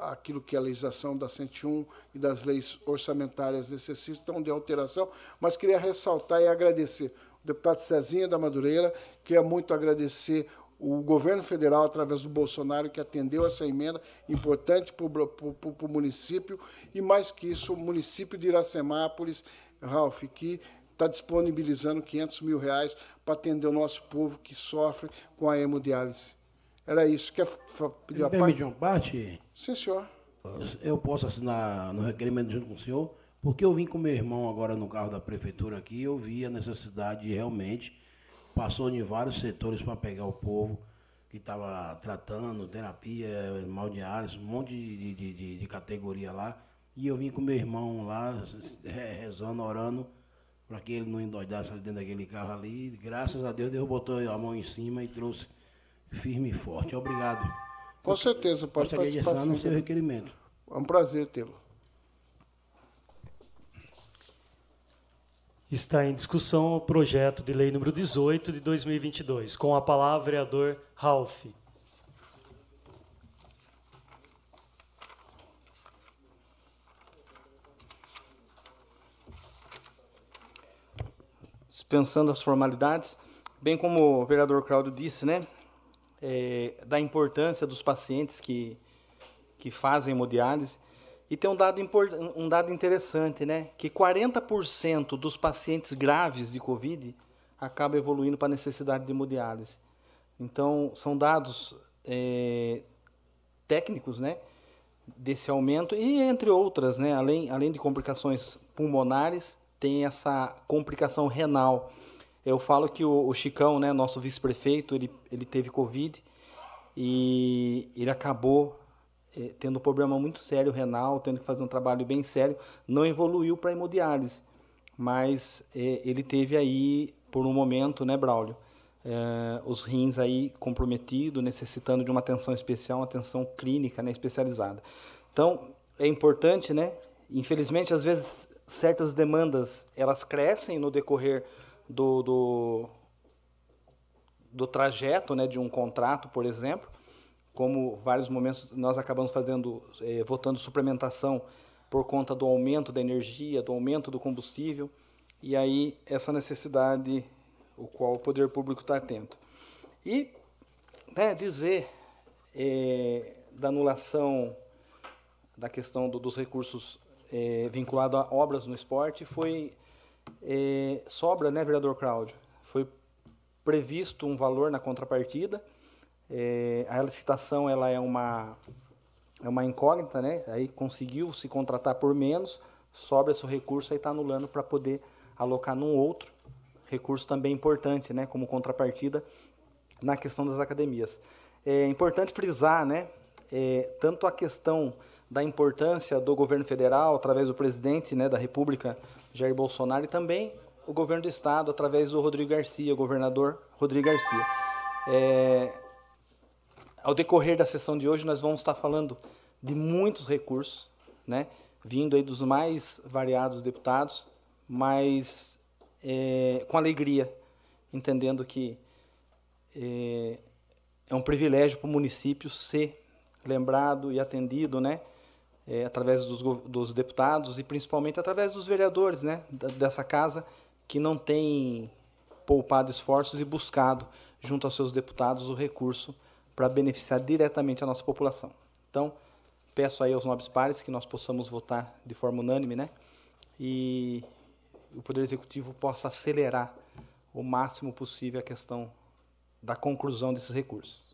aquilo que a legislação da 101 e das leis orçamentárias necessitam de alteração, mas queria ressaltar e agradecer o deputado Cezinha da Madureira, queria muito agradecer o governo federal, através do Bolsonaro, que atendeu essa emenda importante para o município, e mais que isso, o município de Iracemápolis, Ralf, que está disponibilizando 500 mil reais para atender o nosso povo que sofre com a hemodiálise. Era isso. Quer pedir a parte? uma parte? Sim, senhor. Eu posso assinar no requerimento junto com o senhor, porque eu vim com meu irmão agora no carro da prefeitura aqui, eu vi a necessidade de realmente passou em vários setores para pegar o povo que estava tratando, terapia, mal de Ares, um monte de, de, de, de, categoria lá. E eu vim com meu irmão lá, rezando, orando, para que ele não endoidasse ali dentro daquele carro ali. Graças a Deus, Deus botou a mão em cima e trouxe firme e forte. Obrigado. Com certeza, pode participar no seu requerimento. É um prazer tê-lo. Está em discussão o projeto de lei número 18 de 2022. Com a palavra, vereador Ralph. Dispensando as formalidades, bem como o vereador Claudio disse, né, é, da importância dos pacientes que, que fazem hemodiálise, e tem um dado, um dado interessante, né? Que 40% dos pacientes graves de Covid acabam evoluindo para necessidade de hemodiálise. Então, são dados é, técnicos, né? Desse aumento e entre outras, né? Além, além de complicações pulmonares, tem essa complicação renal. Eu falo que o, o Chicão, né? Nosso vice-prefeito, ele, ele teve Covid e ele acabou é, tendo um problema muito sério renal, tendo que fazer um trabalho bem sério, não evoluiu para hemodiálise, mas é, ele teve aí, por um momento, né, Braulio, é, os rins aí comprometidos, necessitando de uma atenção especial, uma atenção clínica né, especializada. Então, é importante, né? Infelizmente, às vezes, certas demandas, elas crescem no decorrer do, do, do trajeto né, de um contrato, por exemplo, como vários momentos nós acabamos fazendo, eh, votando suplementação por conta do aumento da energia, do aumento do combustível, e aí essa necessidade, o qual o poder público está atento. E né, dizer eh, da anulação da questão do, dos recursos eh, vinculados a obras no esporte foi sobra, né, vereador Cláudio? Foi previsto um valor na contrapartida, é, a licitação ela é uma, é uma incógnita, né? Aí conseguiu se contratar por menos, sobra esse recurso, aí está anulando para poder alocar num outro recurso também importante, né? Como contrapartida na questão das academias. É importante frisar, né? É, tanto a questão da importância do governo federal, através do presidente né, da República, Jair Bolsonaro, e também o governo do Estado, através do Rodrigo Garcia, governador Rodrigo Garcia. É, ao decorrer da sessão de hoje, nós vamos estar falando de muitos recursos, né, vindo aí dos mais variados deputados, mas é, com alegria, entendendo que é, é um privilégio para o município ser lembrado e atendido, né, é, através dos, dos, deputados e principalmente através dos vereadores, né, dessa casa que não tem poupado esforços e buscado junto aos seus deputados o recurso para beneficiar diretamente a nossa população. Então, peço aí aos nobres pares que nós possamos votar de forma unânime, né? E o Poder Executivo possa acelerar o máximo possível a questão da conclusão desses recursos.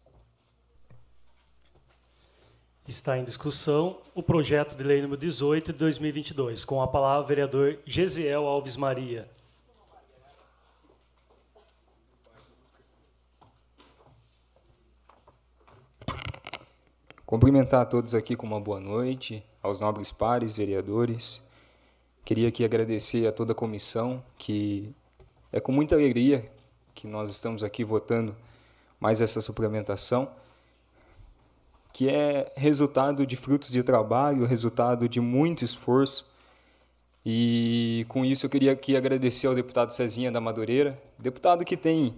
Está em discussão o projeto de lei número 18 de 2022, com a palavra o vereador Gesiel Alves Maria. Cumprimentar a todos aqui com uma boa noite, aos nobres pares, vereadores. Queria aqui agradecer a toda a comissão, que é com muita alegria que nós estamos aqui votando mais essa suplementação, que é resultado de frutos de trabalho, resultado de muito esforço. E com isso eu queria aqui agradecer ao deputado Cezinha da Madureira, deputado que tem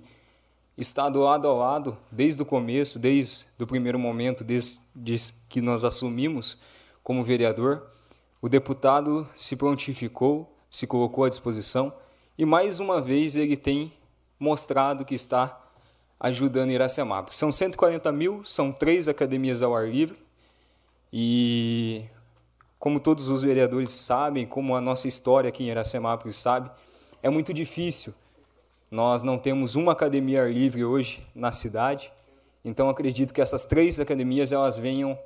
está do lado a lado desde o começo, desde o primeiro momento, desde que nós assumimos como vereador. O deputado se prontificou, se colocou à disposição e mais uma vez ele tem mostrado que está ajudando Iracemap. São 140 mil, são três academias ao ar livre e como todos os vereadores sabem, como a nossa história aqui em Iracemápolis sabe, é muito difícil. Nós não temos uma academia ar livre hoje na cidade, então acredito que essas três academias elas venham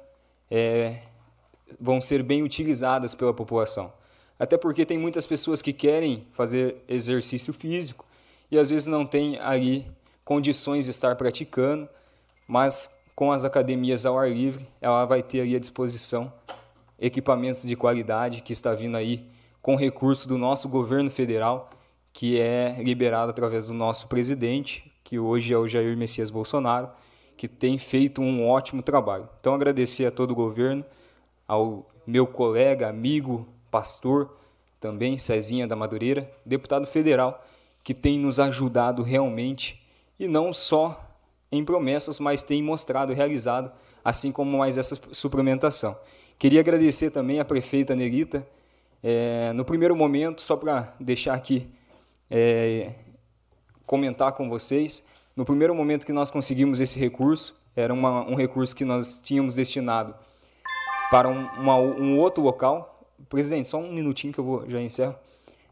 é, vão ser bem utilizadas pela população. Até porque tem muitas pessoas que querem fazer exercício físico e às vezes não tem ali condições de estar praticando, mas com as academias ao ar livre, ela vai ter ali à disposição equipamentos de qualidade que está vindo aí com recurso do nosso governo federal, que é liberado através do nosso presidente, que hoje é o Jair Messias Bolsonaro, que tem feito um ótimo trabalho. Então agradecer a todo o governo, ao meu colega, amigo, pastor, também Cezinha da Madureira, deputado federal, que tem nos ajudado realmente e não só em promessas, mas tem mostrado, realizado, assim como mais essa suplementação. Queria agradecer também à prefeita Nerita. É, no primeiro momento, só para deixar aqui é, comentar com vocês, no primeiro momento que nós conseguimos esse recurso, era uma, um recurso que nós tínhamos destinado para um, uma, um outro local. Presidente, só um minutinho que eu vou, já encerro.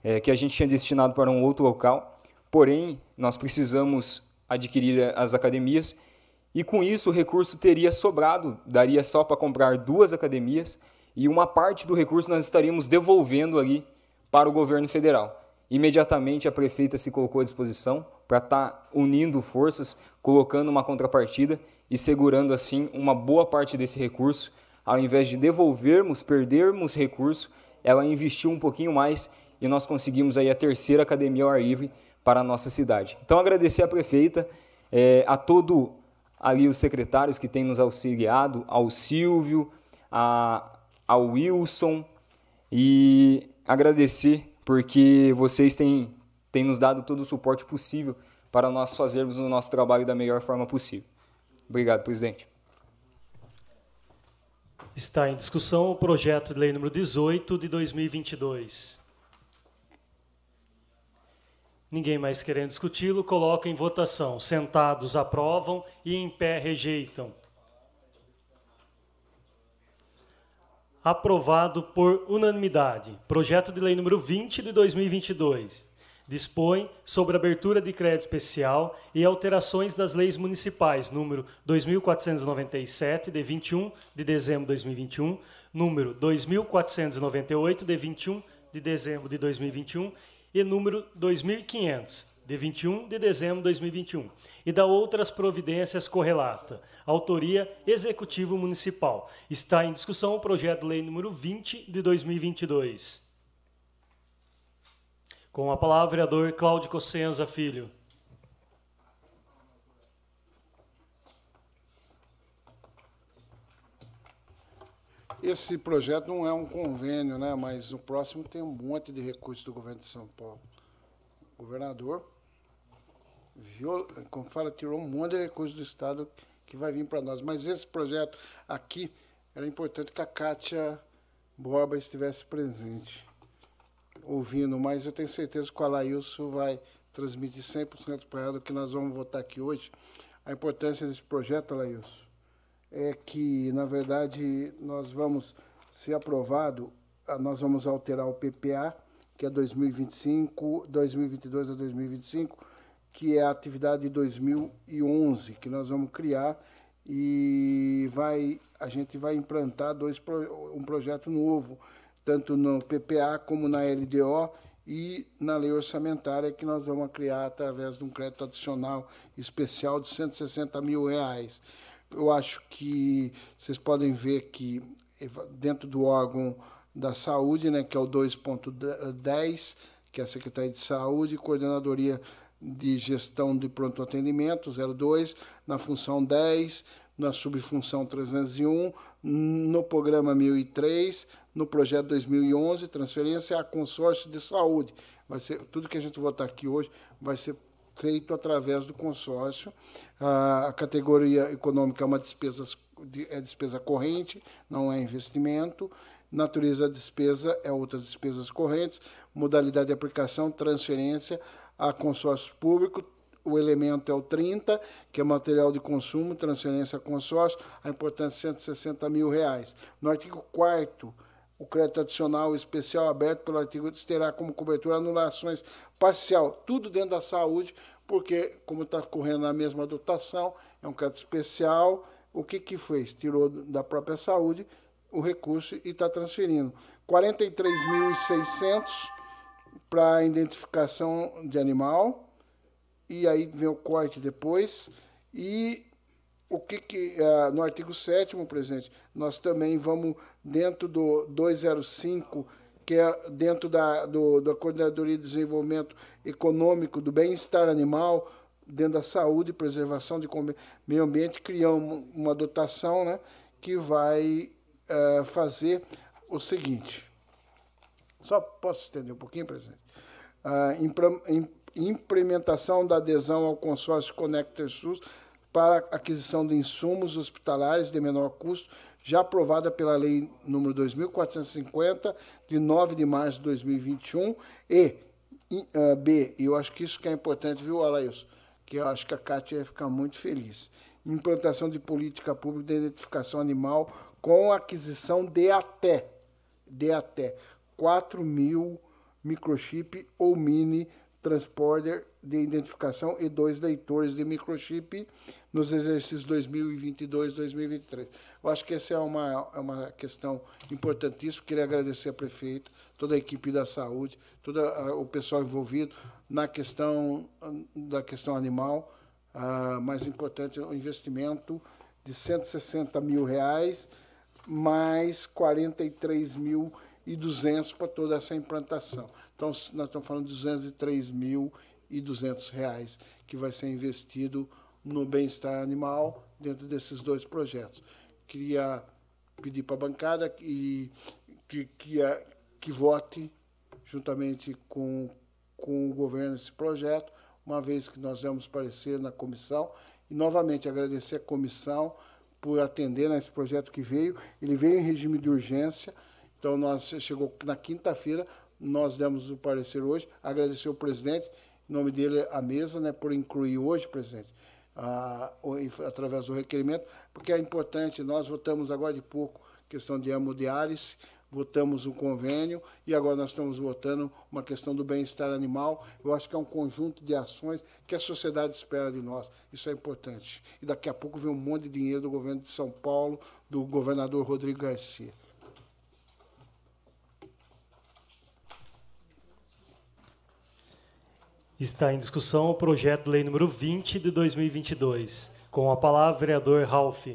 É, que a gente tinha destinado para um outro local, porém, nós precisamos adquirir as academias e com isso o recurso teria sobrado, daria só para comprar duas academias e uma parte do recurso nós estaríamos devolvendo ali para o governo federal. Imediatamente a prefeita se colocou à disposição para estar tá unindo forças, colocando uma contrapartida e segurando assim uma boa parte desse recurso. Ao invés de devolvermos, perdermos recurso, ela investiu um pouquinho mais e nós conseguimos aí a terceira academia ao ar livre para a nossa cidade. Então agradecer à prefeita, é, a todo ali os secretários que têm nos auxiliado, ao Silvio, a, ao Wilson, e agradecer porque vocês têm, têm nos dado todo o suporte possível para nós fazermos o nosso trabalho da melhor forma possível. Obrigado, presidente. Está em discussão o projeto de lei número 18 de 2022. Ninguém mais querendo discuti-lo, coloca em votação. Sentados aprovam e em pé rejeitam. Aprovado por unanimidade. Projeto de lei número 20 de 2022. Dispõe sobre abertura de crédito especial e alterações das leis municipais número 2497 de 21 de dezembro de 2021, número 2498 de 21 de dezembro de 2021 e número 2500, de 21 de dezembro de 2021, e da outras providências correlata. Autoria Executivo Municipal. Está em discussão o projeto de lei número 20 de 2022. Com a palavra, vereador Cláudio Cossenza Filho. Esse projeto não é um convênio, né? mas o próximo tem um monte de recursos do governo de São Paulo. O governador, viol, como fala, tirou um monte de recursos do Estado que vai vir para nós. Mas esse projeto aqui, era importante que a Kátia Borba estivesse presente, ouvindo, mas eu tenho certeza que o Alailson vai transmitir 100% para ela o que nós vamos votar aqui hoje. A importância desse projeto, Alailson, é que, na verdade, nós vamos, se aprovado, ah, nós vamos alterar o PPA, que é 2025, 2022 a 2025, que é a atividade de 2011, que nós vamos criar e vai, a gente vai implantar dois, um projeto novo, tanto no PPA como na LDO e na lei orçamentária que nós vamos criar através de um crédito adicional especial de 160 mil reais eu acho que vocês podem ver que dentro do órgão da saúde, né, que é o 2.10, que é a Secretaria de Saúde, Coordenadoria de Gestão de Pronto Atendimento, 02, na função 10, na subfunção 301, no programa 1003, no projeto 2011, transferência a consórcio de saúde. Vai ser tudo que a gente votar aqui hoje vai ser feito através do consórcio. A categoria econômica é uma despesa, é despesa corrente, não é investimento. Natureza da despesa é outras despesas correntes. Modalidade de aplicação, transferência a consórcio público. O elemento é o 30, que é material de consumo, transferência a consórcio. A importância é 160 mil reais. No artigo 4 o crédito adicional especial aberto pelo artigo terá como cobertura anulações parcial, tudo dentro da saúde, porque, como está correndo a mesma dotação, é um crédito especial. O que, que fez? Tirou da própria saúde o recurso e está transferindo. 43.600 para identificação de animal, e aí vem o corte depois, e o que, que uh, no artigo 7 presidente, nós também vamos dentro do 205, que é dentro da, do, da Coordenadoria de Desenvolvimento Econômico do Bem-Estar Animal, dentro da saúde e preservação de meio ambiente, criamos uma dotação né, que vai uh, fazer o seguinte. Só posso estender um pouquinho, presidente? Uh, implementação da adesão ao consórcio Connector SUS para aquisição de insumos hospitalares de menor custo, já aprovada pela Lei número 2450, de 9 de março de 2021, e uh, B, eu acho que isso que é importante, viu, Alailson? Que eu acho que a Cátia vai ficar muito feliz. Implantação de política pública de identificação animal com aquisição de até, de até 4 mil microchip ou mini transporter de identificação e dois leitores de microchip nos exercícios 2022 2023. Eu acho que essa é uma, é uma questão importantíssima. Queria agradecer a prefeita, toda a equipe da saúde, todo o pessoal envolvido na questão da questão animal. Uh, mais importante, o investimento de 160 mil reais, mais 43 mil e 200 para toda essa implantação. Então, nós estamos falando de 203 mil e 200 reais que vai ser investido no bem-estar animal dentro desses dois projetos. Queria pedir para a bancada que, que, que, que vote juntamente com, com o governo esse projeto, uma vez que nós vamos parecer na comissão. E, novamente, agradecer a comissão por atender nesse projeto que veio. Ele veio em regime de urgência, então nós chegou na quinta-feira, nós demos o parecer hoje. Agradecer ao presidente, em nome dele, a mesa, né, por incluir hoje, presidente, através do requerimento, porque é importante, nós votamos agora de pouco questão de hemodiálise, votamos um convênio e agora nós estamos votando uma questão do bem-estar animal. Eu acho que é um conjunto de ações que a sociedade espera de nós. Isso é importante. E daqui a pouco vem um monte de dinheiro do governo de São Paulo, do governador Rodrigo Garcia. Está em discussão o projeto de lei número 20 de 2022. Com a palavra, vereador Ralph.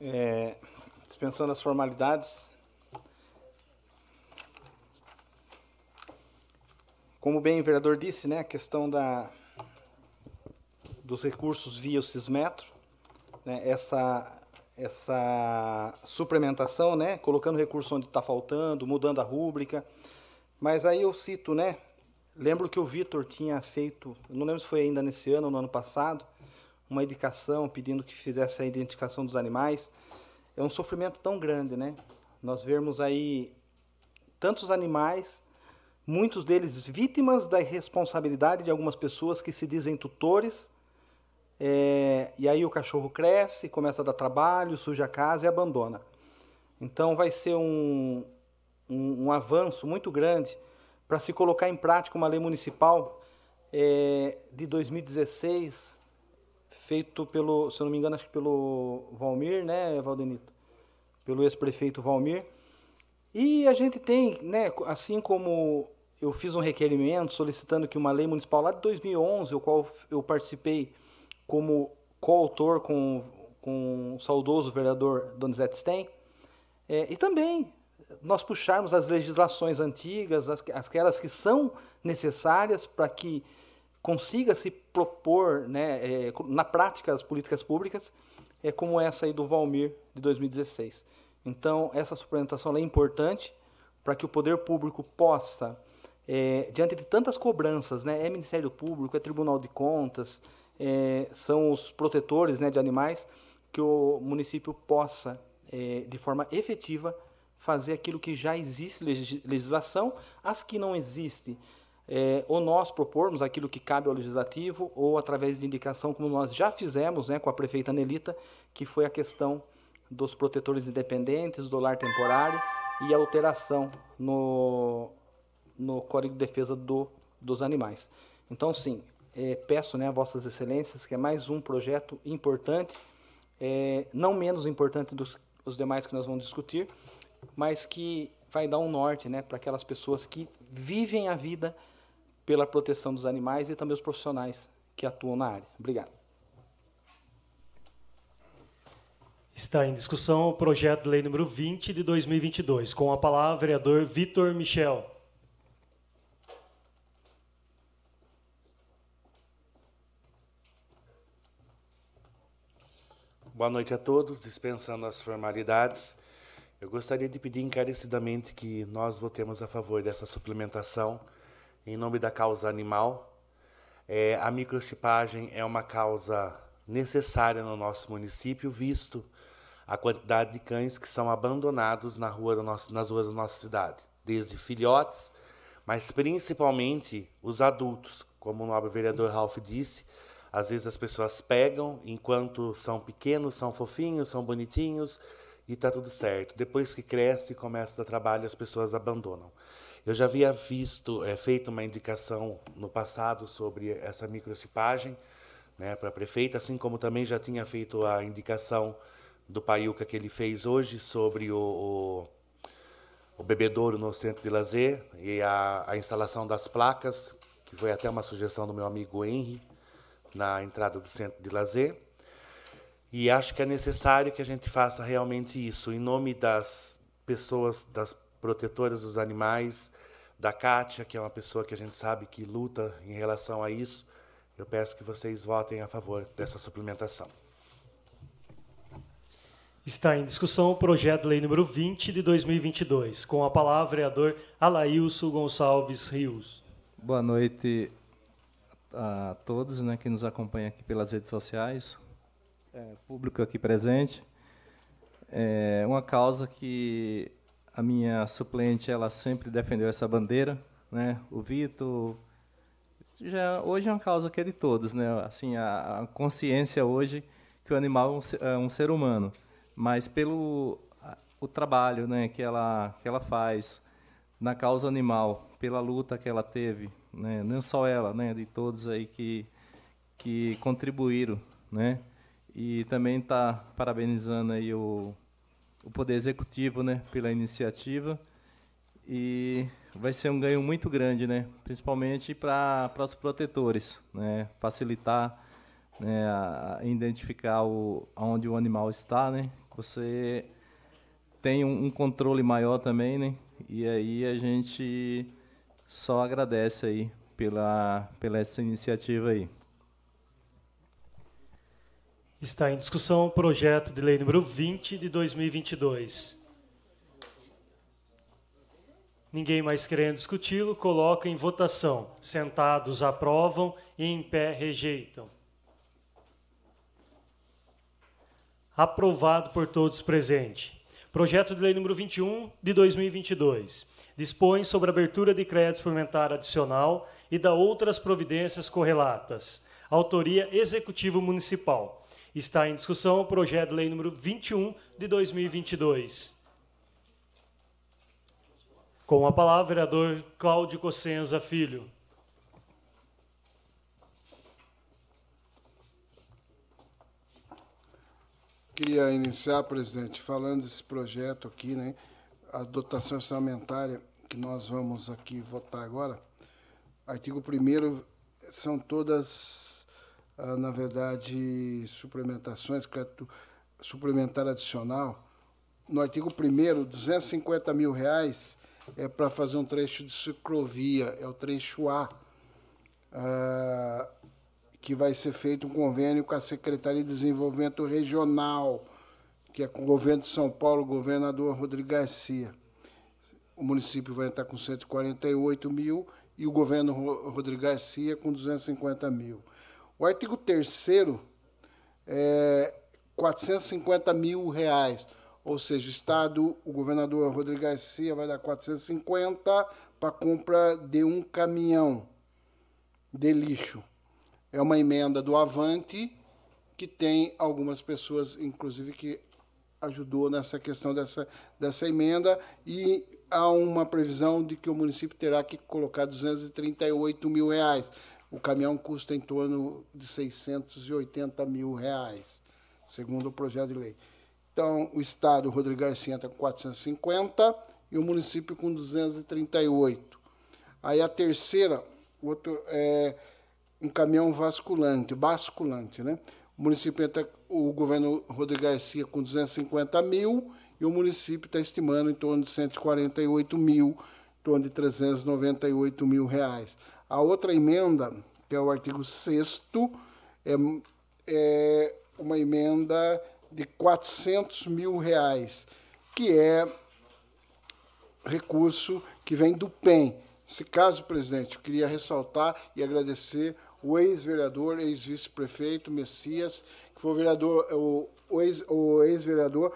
É, dispensando as formalidades, Como bem o vereador disse, né, a questão da, dos recursos via o Cismetro, né, essa, essa suplementação, né, colocando recurso onde está faltando, mudando a rúbrica. Mas aí eu cito, né, lembro que o Vitor tinha feito, não lembro se foi ainda nesse ano ou no ano passado, uma indicação pedindo que fizesse a identificação dos animais. É um sofrimento tão grande, né? Nós vemos aí tantos animais muitos deles vítimas da irresponsabilidade de algumas pessoas que se dizem tutores. É, e aí o cachorro cresce, começa a dar trabalho, suja a casa e abandona. Então vai ser um, um, um avanço muito grande para se colocar em prática uma lei municipal é, de 2016, feito pelo, se eu não me engano, acho que pelo Valmir, né, Valdenito? Pelo ex-prefeito Valmir. E a gente tem, né, assim como eu fiz um requerimento solicitando que uma lei municipal lá de 2011, o qual eu participei como coautor com, com o saudoso vereador Donizete Stein, é, e também nós puxarmos as legislações antigas, as, aquelas que são necessárias para que consiga se propor, né, é, na prática, as políticas públicas, é como essa aí do Valmir de 2016. Então, essa suplementação é importante para que o poder público possa, é, diante de tantas cobranças, né, é Ministério Público, é Tribunal de Contas, é, são os protetores né, de animais, que o município possa, é, de forma efetiva, fazer aquilo que já existe legislação, as que não existe, é, ou nós propormos aquilo que cabe ao legislativo, ou através de indicação, como nós já fizemos né, com a prefeita Nelita, que foi a questão dos protetores independentes, do lar temporário e alteração no, no Código de Defesa do, dos Animais. Então, sim, é, peço né, a Vossas Excelências que é mais um projeto importante, é, não menos importante dos os demais que nós vamos discutir, mas que vai dar um norte né, para aquelas pessoas que vivem a vida pela proteção dos animais e também os profissionais que atuam na área. Obrigado. Está em discussão o projeto de lei número 20 de 2022. Com a palavra, vereador Vitor Michel. Boa noite a todos. Dispensando as formalidades, eu gostaria de pedir encarecidamente que nós votemos a favor dessa suplementação em nome da causa animal. É, a microchipagem é uma causa necessária no nosso município, visto a quantidade de cães que são abandonados na rua nosso, nas ruas da nossa cidade, desde filhotes, mas principalmente os adultos, como o nobre vereador Ralph disse, às vezes as pessoas pegam enquanto são pequenos, são fofinhos, são bonitinhos e está tudo certo. Depois que cresce e começa a dar trabalho, as pessoas abandonam. Eu já havia visto, é, feito uma indicação no passado sobre essa microcipagem né, para a prefeita, assim como também já tinha feito a indicação do Paiuca que ele fez hoje sobre o, o, o bebedouro no centro de lazer e a, a instalação das placas, que foi até uma sugestão do meu amigo Henry, na entrada do centro de lazer. E acho que é necessário que a gente faça realmente isso, em nome das pessoas, das protetoras dos animais, da Kátia, que é uma pessoa que a gente sabe que luta em relação a isso. Eu peço que vocês votem a favor dessa suplementação. Está em discussão o projeto de lei número 20 de 2022. Com a palavra, vereador Alailson Gonçalves Rios. Boa noite a todos né, que nos acompanham aqui pelas redes sociais, é, público aqui presente. É uma causa que a minha suplente ela sempre defendeu essa bandeira, né? O Vitor já hoje é uma causa que é de todos, né? Assim a, a consciência hoje que o animal é um ser, é um ser humano, mas pelo o trabalho, né, que ela que ela faz na causa animal, pela luta que ela teve, né? Não só ela, né? De todos aí que que contribuíram, né? E também está parabenizando aí o o Poder Executivo né, pela iniciativa e vai ser um ganho muito grande, né, principalmente para os protetores, né, facilitar né, a, identificar o, onde o animal está, né, você tem um, um, controle maior também, né, e aí a gente só agradece aí pela, pela essa iniciativa aí. Está em discussão o projeto de lei número 20 de 2022. Ninguém mais querendo discuti-lo, coloca em votação. Sentados aprovam e em pé rejeitam. Aprovado por todos presentes. Projeto de lei número 21 de 2022. Dispõe sobre abertura de crédito suplementar adicional e da outras providências correlatas. Autoria Executivo Municipal Está em discussão o projeto de lei número 21 de 2022. Com a palavra, o vereador Cláudio Cossenza Filho. Queria iniciar, presidente, falando desse projeto aqui, né? A dotação orçamentária que nós vamos aqui votar agora. Artigo 1 são todas ah, na verdade, suplementações, crédito suplementar adicional. No artigo 1 250 mil reais é para fazer um trecho de ciclovia, é o trecho A, uh, que vai ser feito um convênio com a Secretaria de Desenvolvimento Regional, que é com o governo de São Paulo, governador Rodrigo Garcia. O município vai entrar com 148 mil e o governo Rodrigo Garcia com 250 mil. O artigo 3 é 450 mil reais, ou seja, o Estado, o governador Rodrigo Garcia vai dar 450 para compra de um caminhão de lixo. É uma emenda do Avante que tem algumas pessoas, inclusive, que ajudou nessa questão dessa, dessa emenda e há uma previsão de que o município terá que colocar 238 mil reais. O caminhão custa em torno de 680 mil reais, segundo o projeto de lei. Então, o Estado, Rodrigo Garcia, entra com 450 e o município com 238. Aí a terceira, outro, é um caminhão vasculante, basculante, né? O município entra, o governo Rodrigo Garcia com 250 mil e o município está estimando em torno de 148 mil, em torno de 398 mil reais. A outra emenda, que é o artigo 6 é, é uma emenda de 400 mil reais, que é recurso que vem do PEN. Nesse caso, presidente, eu queria ressaltar e agradecer o ex-vereador, ex-vice-prefeito Messias, que foi o vereador, o, ex-vereador,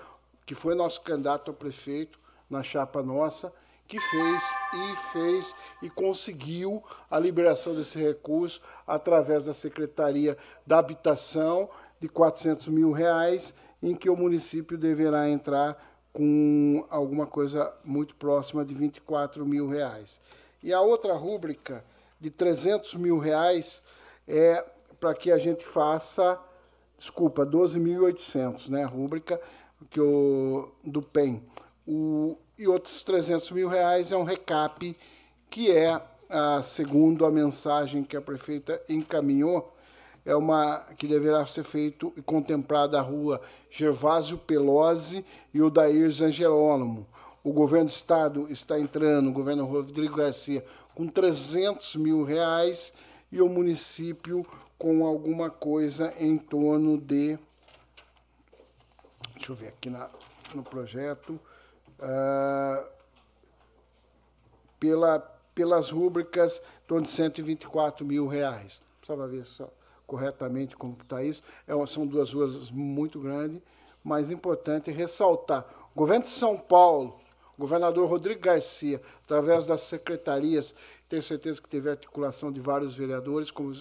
que foi nosso candidato a prefeito na chapa nossa, que fez e fez e conseguiu a liberação desse recurso através da Secretaria da Habitação de 400 mil reais, em que o município deverá entrar com alguma coisa muito próxima de 24 mil reais. E a outra rúbrica de 300 mil reais é para que a gente faça, desculpa, 12.800, né, rúbrica que o, do PEN. O, e outros 300 mil reais é um recap, que é, a, segundo a mensagem que a prefeita encaminhou, é uma que deverá ser feito e contemplada a rua Gervásio Pelosi e o Dair Zangerônimo. O governo do estado está entrando, o governo Rodrigo Garcia, com 300 mil reais e o município com alguma coisa em torno de. Deixa eu ver aqui na, no projeto. Uh, pela, pelas rúbricas, em torno de 124 mil reais. Precisava ver só corretamente como está isso. É são duas ruas muito grandes, mas importante ressaltar. O governo de São Paulo, governador Rodrigo Garcia, através das secretarias, tenho certeza que teve articulação de vários vereadores, como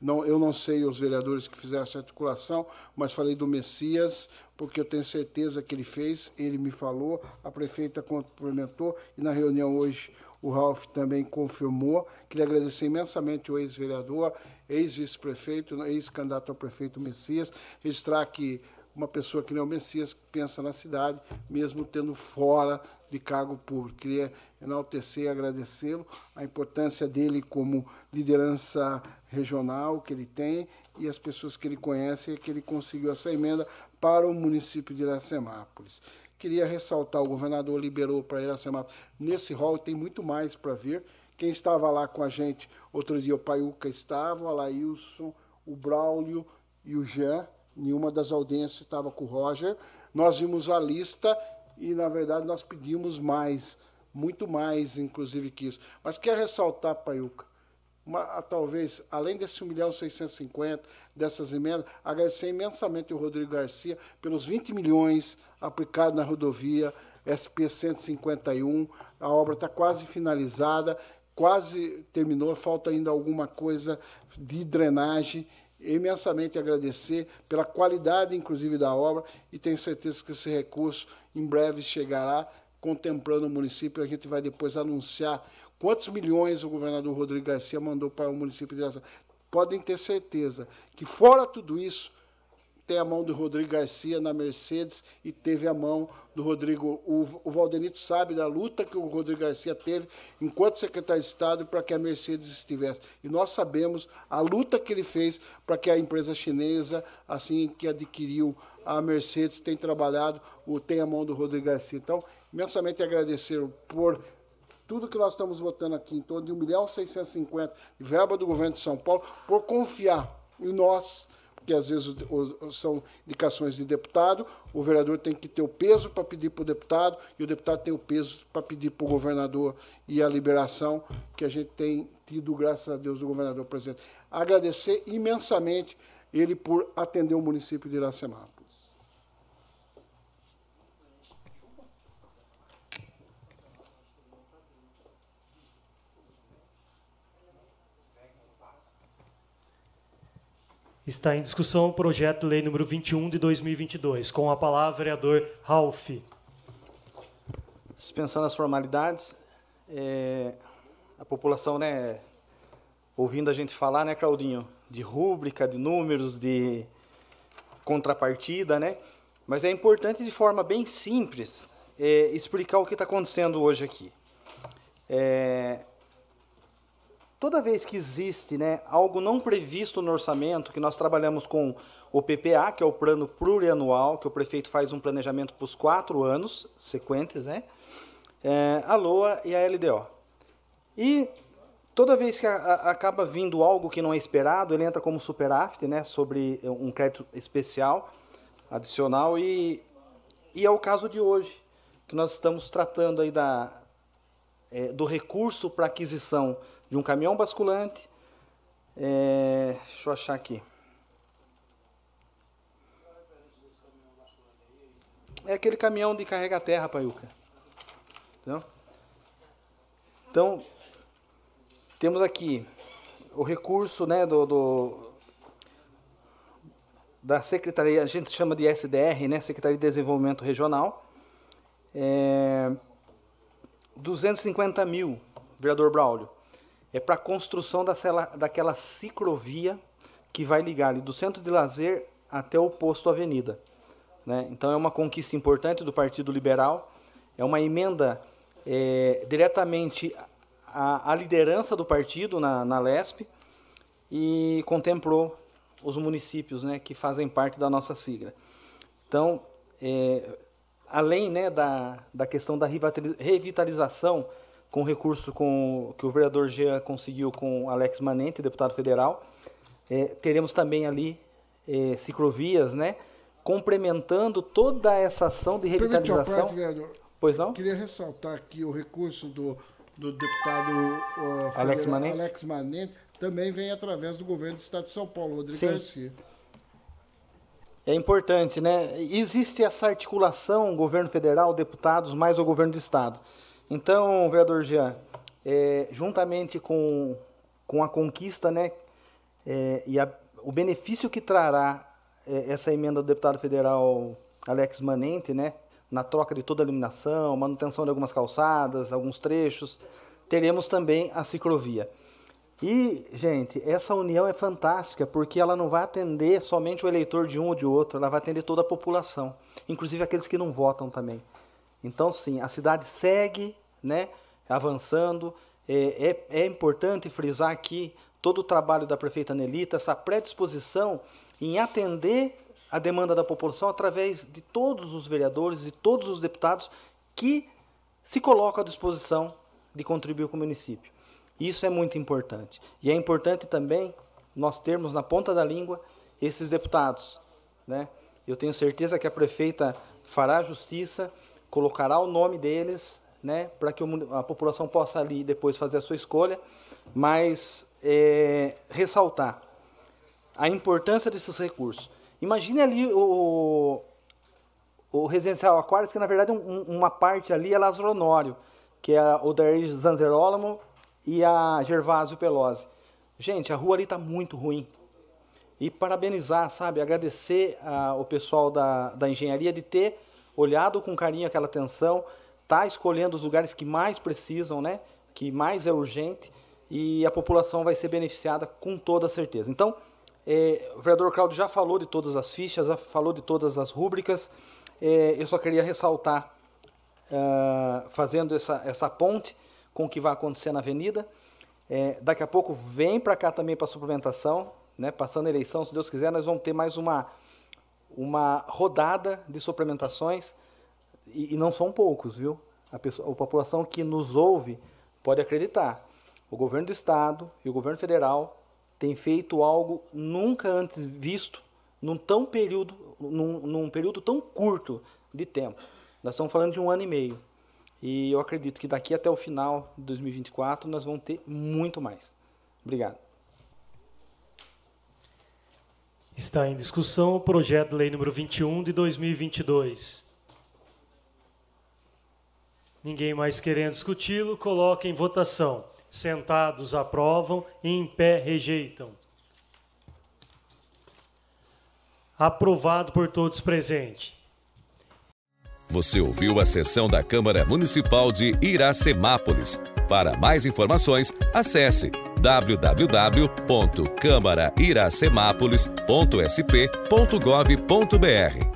não, eu não sei os vereadores que fizeram essa articulação, mas falei do Messias, porque eu tenho certeza que ele fez, ele me falou, a prefeita complementou, e na reunião hoje o Ralph também confirmou. Queria agradecer imensamente o ex-vereador, ex-vice-prefeito, ex-candidato a prefeito Messias, registrar que uma pessoa que nem o Messias pensa na cidade, mesmo tendo fora de cargo público. Queria enaltecer e agradecê-lo, a importância dele como liderança regional que ele tem e as pessoas que ele conhece e que ele conseguiu essa emenda para o município de Iracemápolis. Queria ressaltar, o governador liberou para Iracemápolis. Nesse hall tem muito mais para ver. Quem estava lá com a gente, outro dia o Paiuca estava, o Alailson, o Braulio e o Jean. Nenhuma das audiências estava com o Roger. Nós vimos a lista e, na verdade, nós pedimos mais, muito mais, inclusive, que isso. Mas quer ressaltar, Paiuca, uma, talvez, além desse 1 milhão 650, dessas emendas, agradecer imensamente o Rodrigo Garcia pelos 20 milhões aplicados na rodovia SP 151. A obra está quase finalizada, quase terminou, falta ainda alguma coisa de drenagem. Imensamente agradecer pela qualidade, inclusive, da obra e tenho certeza que esse recurso em breve chegará, contemplando o município. A gente vai depois anunciar Quantos milhões o governador Rodrigo Garcia mandou para o município de Araçatuba? Podem ter certeza que, fora tudo isso, tem a mão do Rodrigo Garcia na Mercedes e teve a mão do Rodrigo. O, o Valdenito sabe da luta que o Rodrigo Garcia teve enquanto secretário de Estado para que a Mercedes estivesse. E nós sabemos a luta que ele fez para que a empresa chinesa, assim que adquiriu a Mercedes, tem trabalhado, tem a mão do Rodrigo Garcia. Então, imensamente agradecer por tudo que nós estamos votando aqui, em torno de 1 milhão 650 de verba do governo de São Paulo, por confiar em nós, porque às vezes são indicações de deputado, o vereador tem que ter o peso para pedir para o deputado, e o deputado tem o peso para pedir para o governador e a liberação que a gente tem tido, graças a Deus, do governador presidente. Agradecer imensamente ele por atender o município de Iracema. Está em discussão o projeto de lei número 21 de 2022. Com a palavra, vereador Ralph. Dispensando as formalidades, é, a população, né, ouvindo a gente falar, né, Claudinho, de rúbrica, de números, de contrapartida, né? Mas é importante, de forma bem simples, é, explicar o que está acontecendo hoje aqui. É, toda vez que existe né, algo não previsto no orçamento, que nós trabalhamos com o PPA, que é o plano plurianual, que o prefeito faz um planejamento para os quatro anos sequentes, né? É, a LOA e a LDO. E toda vez que a, a, acaba vindo algo que não é esperado, ele entra como superávit, né, sobre um crédito especial, adicional, e, e é o caso de hoje, que nós estamos tratando aí da, é, do recurso para aquisição de um caminhão basculante. É, deixa eu achar aqui. É aquele caminhão de carrega terra, Paiuca. Então, então, temos aqui o recurso né, do, do, da Secretaria, a gente chama de SDR, né, Secretaria de Desenvolvimento Regional. É, 250 mil, vereador Braulio é para a construção daquela, daquela ciclovia que vai ligar ali do centro de lazer até o posto Avenida. Né? Então é uma conquista importante do Partido Liberal, é uma emenda é, diretamente à, à, liderança do partido na, na LESP e contemplou os municípios né, que fazem parte da nossa sigla. Então, é, além né, da, da questão da revitalização com o recurso com, que o vereador Jean conseguiu com Alex Manente, deputado federal. É, teremos também ali é, ciclovias, né? complementando toda essa ação de revitalização. Parte, vereador. Pois não? Queria ressaltar aqui o recurso do, do deputado uh, Alex, Manente. Alex Manente também vem através do governo do Estado de São Paulo, Rodrigo Sim. Garcia. É importante, né? Existe essa articulação, governo federal, deputados, mais o governo do Estado. Então, vereador Jean, é, juntamente com, com a conquista né, é, e a, o benefício que trará é, essa emenda do deputado federal Alex Manente, né, na troca de toda a iluminação, manutenção de algumas calçadas, alguns trechos, teremos também a ciclovia. E, gente, essa união é fantástica porque ela não vai atender somente o eleitor de um ou de outro, ela vai atender toda a população, inclusive aqueles que não votam também. Então, sim, a cidade segue né, avançando. É, é, é importante frisar aqui todo o trabalho da prefeita Nelita, essa predisposição em atender a demanda da população através de todos os vereadores e todos os deputados que se colocam à disposição de contribuir com o município. Isso é muito importante. E é importante também nós termos na ponta da língua esses deputados. Né? Eu tenho certeza que a prefeita fará justiça colocará o nome deles, né, para que a população possa ali depois fazer a sua escolha, mas é, ressaltar a importância desses recursos. Imagine ali o, o residencial Aquários, que na verdade um, uma parte ali é Lázaro Honório, que é o Dair Zanzerolamo e a Gervásio Pelosi. Gente, a rua ali está muito ruim. E parabenizar, sabe, agradecer ao pessoal da, da engenharia de ter olhado com carinho aquela atenção, está escolhendo os lugares que mais precisam, né? que mais é urgente, e a população vai ser beneficiada com toda certeza. Então, é, o vereador Claudio já falou de todas as fichas, já falou de todas as rúbricas, é, eu só queria ressaltar, uh, fazendo essa, essa ponte com o que vai acontecer na avenida. É, daqui a pouco vem para cá também para suplementação, né, passando a eleição, se Deus quiser, nós vamos ter mais uma uma rodada de suplementações, e, e não são poucos, viu? A, pessoa, a população que nos ouve pode acreditar, o governo do estado e o governo federal têm feito algo nunca antes visto num, tão período, num, num período tão curto de tempo. Nós estamos falando de um ano e meio. E eu acredito que daqui até o final de 2024 nós vamos ter muito mais. Obrigado. Está em discussão o projeto de lei número 21 de 2022. Ninguém mais querendo discuti-lo, coloca em votação. Sentados aprovam, em pé rejeitam. Aprovado por todos presentes. Você ouviu a sessão da Câmara Municipal de Iracemápolis. Para mais informações, acesse www.câmarairacemápolis.sp.gov.br